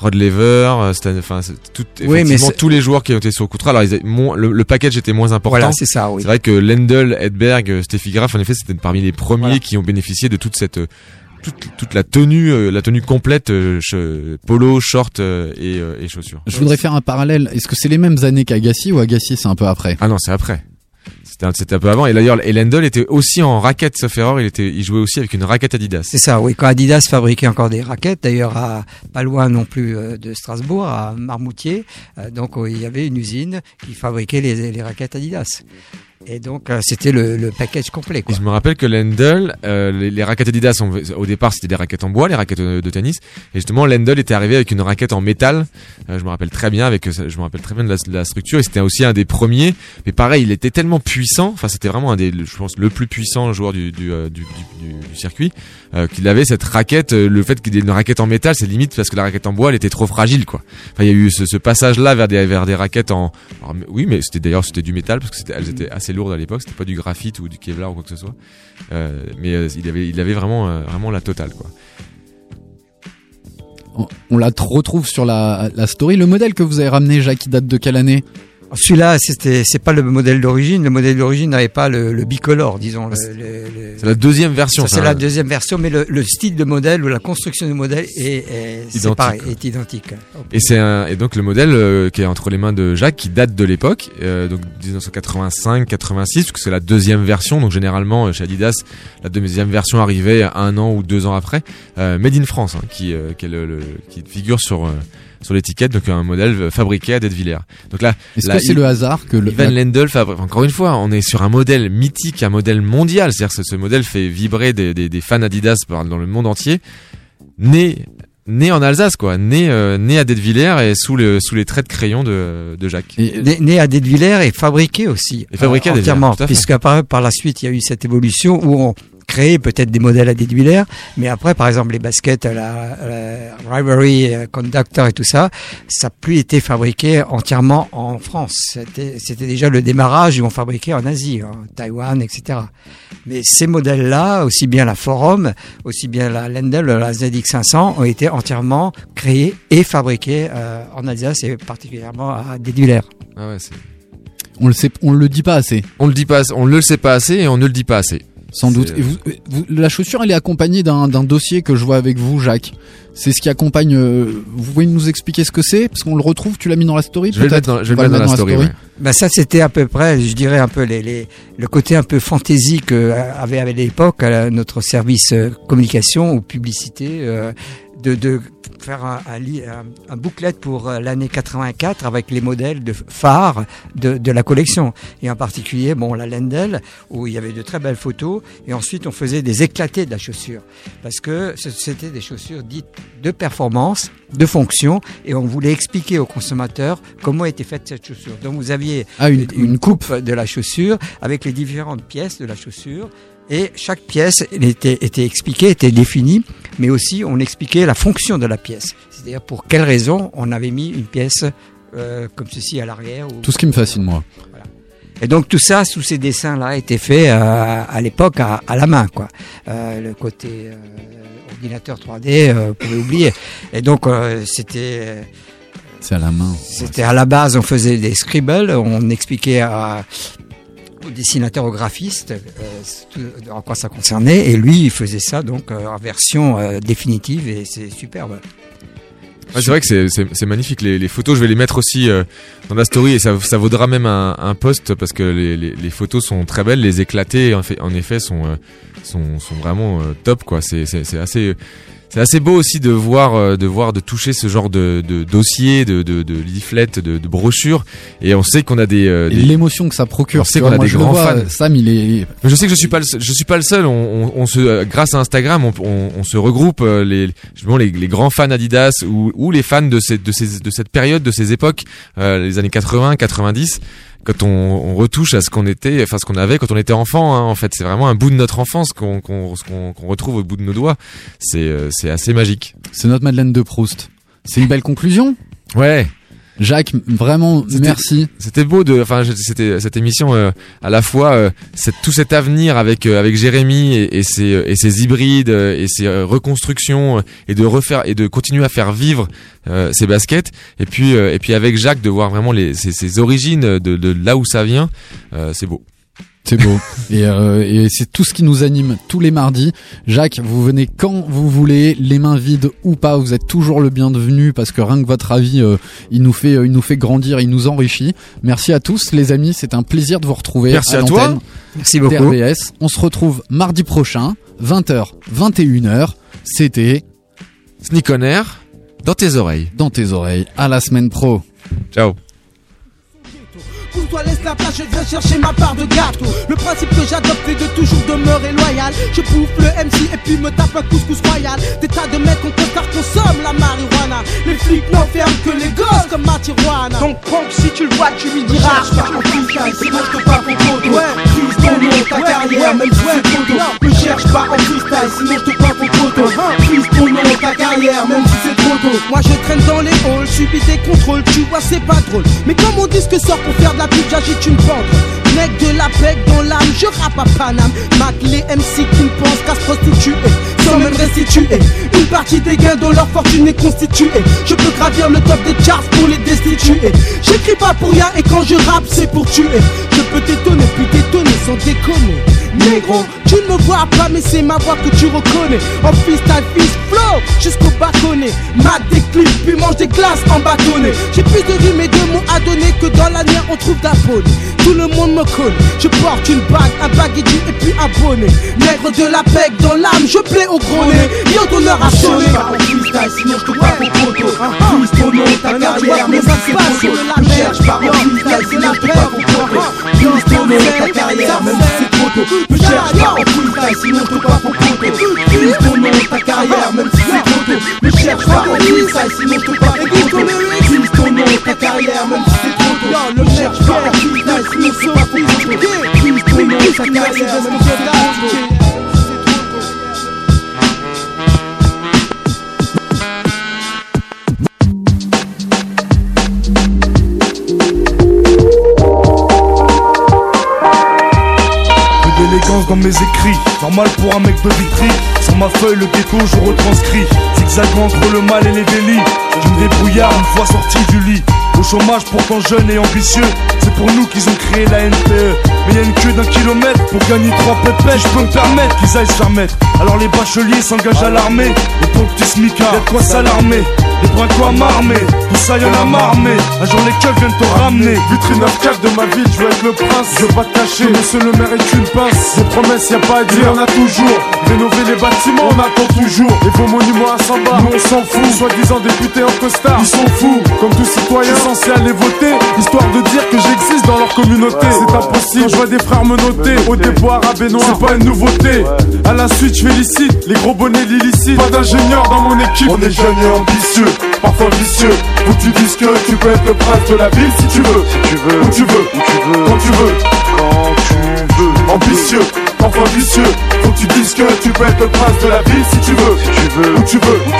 Rod Lever, euh, Stan, enfin, c'est tout, Oui, mais effectivement, tous les joueurs qui ont été sur le contrat. Alors, ils le, le package était moins important. Voilà, c'est ça, oui. C'est vrai que Lendl, Edberg, euh, Steffi Graf, en effet, c'était parmi les premiers Voilà. qui ont bénéficié de toute cette, euh, toute, toute la tenue, euh, la tenue complète, euh, che- polo, short euh, et, euh, et chaussures. Je voudrais faire un parallèle. Est-ce que c'est les mêmes années qu'Agassi ou Agassi c'est un peu après? Ah non, c'est après. C'était un, peu avant. Et d'ailleurs, et Lendl était aussi en raquette, sauf erreur. Il était, il jouait aussi avec une raquette Adidas. C'est ça, oui. Quand Adidas fabriquait encore des raquettes, d'ailleurs à pas loin non plus euh, de Strasbourg, à Marmoutier, euh, donc euh, il y avait une usine qui fabriquait les raquettes Adidas. Et donc euh, c'était le, le package complet. Et Quoi. je me rappelle que Lendl, euh, les, les raquettes Adidas, on- au départ c'était des raquettes en bois, les raquettes de, tennis. Et justement, Lendl était arrivé avec une raquette en métal. Euh, je me rappelle très bien avec, je me rappelle très bien de la, structure. Et c'était aussi un des premiers. Mais pareil, il était tellement puissant. Enfin, c'était vraiment un des, je pense, le plus puissant joueur du du, euh, du, du- circuit. euh, qu'il avait cette raquette. euh, le fait qu'il ait une raquette en métal, c'est limite parce que la raquette en bois, elle était trop fragile, quoi. Enfin, il y a eu ce, ce passage-là vers des vers des raquettes en. alors, oui, mais c'était d'ailleurs c'était du métal parce que elles étaient assez lourdes à l'époque. C'était pas du graphite ou du Kevlar ou quoi que ce soit. Euh, mais euh, il avait il avait vraiment euh, vraiment la totale, quoi. On, la retrouve sur la, la story. Le modèle que vous avez ramené, Jacques, il date de quelle année? Celui-là, c'était c'est pas le modèle d'origine. Le modèle d'origine n'avait pas le, le bicolore, disons. le- le- le- C'est la deuxième version. C'est la deuxième version, mais le, le style de modèle ou la construction du modèle est, est, c'est Identique, pareil, est identique. Et c'est un, et donc le modèle euh, qui est entre les mains de Jacques qui date de l'époque, euh, donc 1985, 86, parce que c'est la deuxième version. Donc généralement euh, chez Adidas, la deuxième version arrivait un an ou deux ans après. Euh, Made in France, hein, qui, euh, qui, est le, le- qui figure sur euh, sur l'étiquette, donc un modèle euh, fabriqué à Detwiller. Donc là, Est-ce que c'est le hasard que le, Ivan Lendl fabrique. Encore une fois, on est sur un modèle mythique, un modèle mondial. C'est-à-dire que ce modèle fait vibrer des, des, des fans Adidas dans le monde entier. Né, né en Alsace, quoi. Né, euh, né à Detwiller et sous, le, sous les traits de crayon de, de Jacques. Né, né à Detwiller et fabriqué aussi. Et fabriqué à entièrement. tout à fait. Puisque par, par la suite, il y a eu cette évolution où on créait peut-être des modèles à Detwiller, mais après, par exemple, les baskets, la, la Rivalry, euh, Conductor et tout ça, ça n'a plus été fabriqué entièrement en France. C'était déjà le démarrage où on fabriquait en Asie, en Taïwan, etc. Mais ces modèles-là, aussi bien la Forum, aussi bien la Lendl, la ZX500, ont été entièrement créés et fabriqués euh, en Alsace et particulièrement à Detwiller. Ah ouais, on le sait, on le dit pas assez. on le dit pas, on ne le sait pas assez et on ne le dit pas assez. Sans doute. C'est- Et vous- vous- la chaussure, elle est accompagnée d'un d'un dossier que je vois avec vous, Jacques. C'est ce qui accompagne. euh, vous pouvez nous expliquer ce que c'est? Parce qu'on le retrouve. Tu l'as mis dans la story Je vais le peut-être? mettre dans, je vais On le mettre dans la story. ouais. Ben ça c'était à peu près, je dirais un peu les, les le côté un peu fantaisie que euh, avait à l'époque euh, notre service euh, communication ou publicité euh, de, de faire un, un, un, booklet pour euh, l'année 84 avec les modèles de phares de, de la collection et en particulier bon la Lendl où il y avait de très belles photos et ensuite on faisait des éclatés de la chaussure parce que c'était des chaussures dites de performance, de fonction et on voulait expliquer aux consommateurs comment était faite cette chaussure. Donc vous aviez Ah, une, une coupe. de la chaussure avec les différentes pièces de la chaussure. Et chaque pièce était, était expliquée, était définie, mais aussi on expliquait la fonction de la pièce. C'est-à-dire pour quelle raison on avait mis une pièce euh, comme ceci à l'arrière. ou- Tout ce qui me fascine, moi. Et donc tout ça, tous ces dessins-là étaient faits euh, à l'époque à, à la main, quoi. Euh, le côté ordinateur 3D, euh, vous pouvez oublier. Et donc c'était C'est à la main. c'était à la base, on faisait des scribbles, on expliquait à, aux dessinateurs, aux graphistes, euh, en quoi ça concernait, et lui, il faisait ça donc euh, en version euh, définitive, et c'est superbe. Ouais, c'est vrai que c'est- magnifique les, photos. Je vais les mettre aussi euh, dans la story et ça, ça vaudra même un, un post parce que les, photos sont très belles, les éclatés en, fait, en effet sont sont, sont vraiment euh, top quoi. C'est c'est c'est assez c'est assez beau aussi de voir euh, de voir de toucher ce genre de, de dossier, de de, de leaflet, de, de brochures et on sait qu'on a des, euh, Et des l'émotion que ça procure. on sait qu'on a des grands vois, fans. Sam, il est. Mais je sais que je suis pas le seul, je suis pas le seul. On, on, on se, grâce à Instagram, on, on, on se regroupe euh, les, justement les, les grands fans Adidas ou, ou les fans de, ces, de, ces, de cette période, de ces époques, euh, les années 80, 90. Quand on, on retouche à ce qu'on était, enfin ce qu'on avait quand on était enfant, hein, en fait, c'est vraiment un bout de notre enfance qu'on qu'on qu'on qu'on retrouve au bout de nos doigts. C'est euh, c'est assez magique. C'est notre Madeleine de Proust. C'est une belle conclusion? Ouais. Jacques, vraiment merci. C'était beau de, enfin, c'était cette émission euh, à la fois euh, cette- tout cet avenir avec euh, avec Jérémy et, et ses et ses hybrides euh, et ses euh, reconstructions euh, et de refaire et de continuer à faire vivre euh, ces baskets et puis euh, et puis avec Jacques de voir vraiment les ses, ses origines de, de là où ça vient, euh, c'est beau. C'est beau. et euh, et c'est tout ce qui nous anime tous les mardis. Jacques, vous venez quand vous voulez, les mains vides ou pas, vous êtes toujours le bienvenu parce que rien que votre avis, euh, il nous fait, euh, il nous fait grandir, il nous enrichit. Merci à tous les amis, c'est un plaisir de vous retrouver. Merci à toi. Merci beaucoup. On se retrouve mardi prochain, 20h, 21h. C'était Sneak on Air dans tes oreilles. dans tes oreilles. À la semaine pro. Ciao. Pour toi laisse la place, je viens chercher ma part de gâteau. Le principe que j'adopte est de toujours demeurer loyal. Je bouffe le MC et puis me tape un couscous royal. Des tas de mecs en costard consomment la marijuana. Les flics n'enferment que les gosses comme ma tijuana. Donc pompe si tu le vois tu lui diras. Je cherche pas en sinon je te pas pour photo. Ouais, prise ton nom, ta carrière même si c'est Ne cherche pas en freestyle sinon je te pas pour photo. Prise ton nom, ta carrière même si c'est trop tôt. Moi je traîne dans les halls, subis des contrôles. Tu vois c'est pas drôle. Mais comme mon disque sort pour faire de la pub j'agite une bande. Mec de la pec dans l'âme, je rappe à Paname. Mac les MC qui ne pensent qu'à se prostituer. Sans même restituer. Une partie des gains dont leur fortune est constituée. Je peux gravir le top des charts pour les destituer. J'écris pas pour rien et quand je rappe c'est pour tuer. Je peux t'étonner puis t'étonner sans déconner Négro, tu ne me vois pas mais c'est ma voix que tu reconnais. En freestyle, fist flow, jusqu'au bâtonnet. Mac des clips, puis mange des glaces en bâtonnet. J'ai plus de rimes et de mots à donner que dans la nuit on trouve d'abonnés Tout le monde me connaît, je porte une bague, un baguette et puis un bonnet. Nègre de la pec dans l'âme, je plais au gros nez. Yo d'honneur à sonner freestyle, sinon je te vois pour photo Prise ton nom, ta carrière, mais ça se passe cherche pas freestyle, sinon je te vois pour photo Prise ton nom, ta carrière, même si c'est trop tôt. Ne cherche pas en freestyle, sinon je te vois pour photo Prise ton nom, ta carrière, même si c'est trop tôt. Ne cherche pas en freestyle, sinon je te vois pour photo Prise ton nom, ta carrière, même si c'est trop tôt. Ne cherche pas freestyle, sinon je te Prise ton nom, ta carrière, même si c'est trop tôt Dans mes écrits, normal pour un mec de Vitry. Sur ma feuille, le ghetto, je retranscris. Zigzagant entre le mal et les délits. Je me débrouillard une fois sorti du lit. Au chômage, pourtant jeune et ambitieux. Pour nous qu'ils ont créé la NPE. Mais y a une queue d'un kilomètre pour gagner trois pépettes. Je peux me permettre qu'ils aillent se faire mettre. Alors les bacheliers s'engagent à l'armée. Et pour le petit smicard, y'a de quoi s'alarmer. Des quoi m'armer, tout ça y'en a mais Un jour les keufs viennent te ramener Vitrine 9 de ma ville, je veux être le prince Je veux pas te cacher, monsieur le maire est une pince Des promesses y a pas à dire, on a toujours Rénover les bâtiments, on attend toujours Et vos monuments à 100 bars, nous on s'en fout Soi-disant députés en costard, ils sont fous Comme tout citoyen, censé aller voter Histoire de dire que j'existe dans leur communauté C'est impossible, je vois des frères me noter Au dépôt arabe et noir, c'est pas une nouveauté À la suite, je félicite les gros bonnets l'illicite Pas d'ingénieur dans mon équipe On est jeunes et ambitieux parfois vicieux. Où tu dises que tu peux être le prince de la ville si tu veux. Si tu veux. Où tu veux. Où tu veux. Quand tu veux. Quand tu veux. Ambitieux, parfois vicieux. Faut que tu dises que tu peux être le prince de la ville si tu veux. Si tu veux. Où tu veux.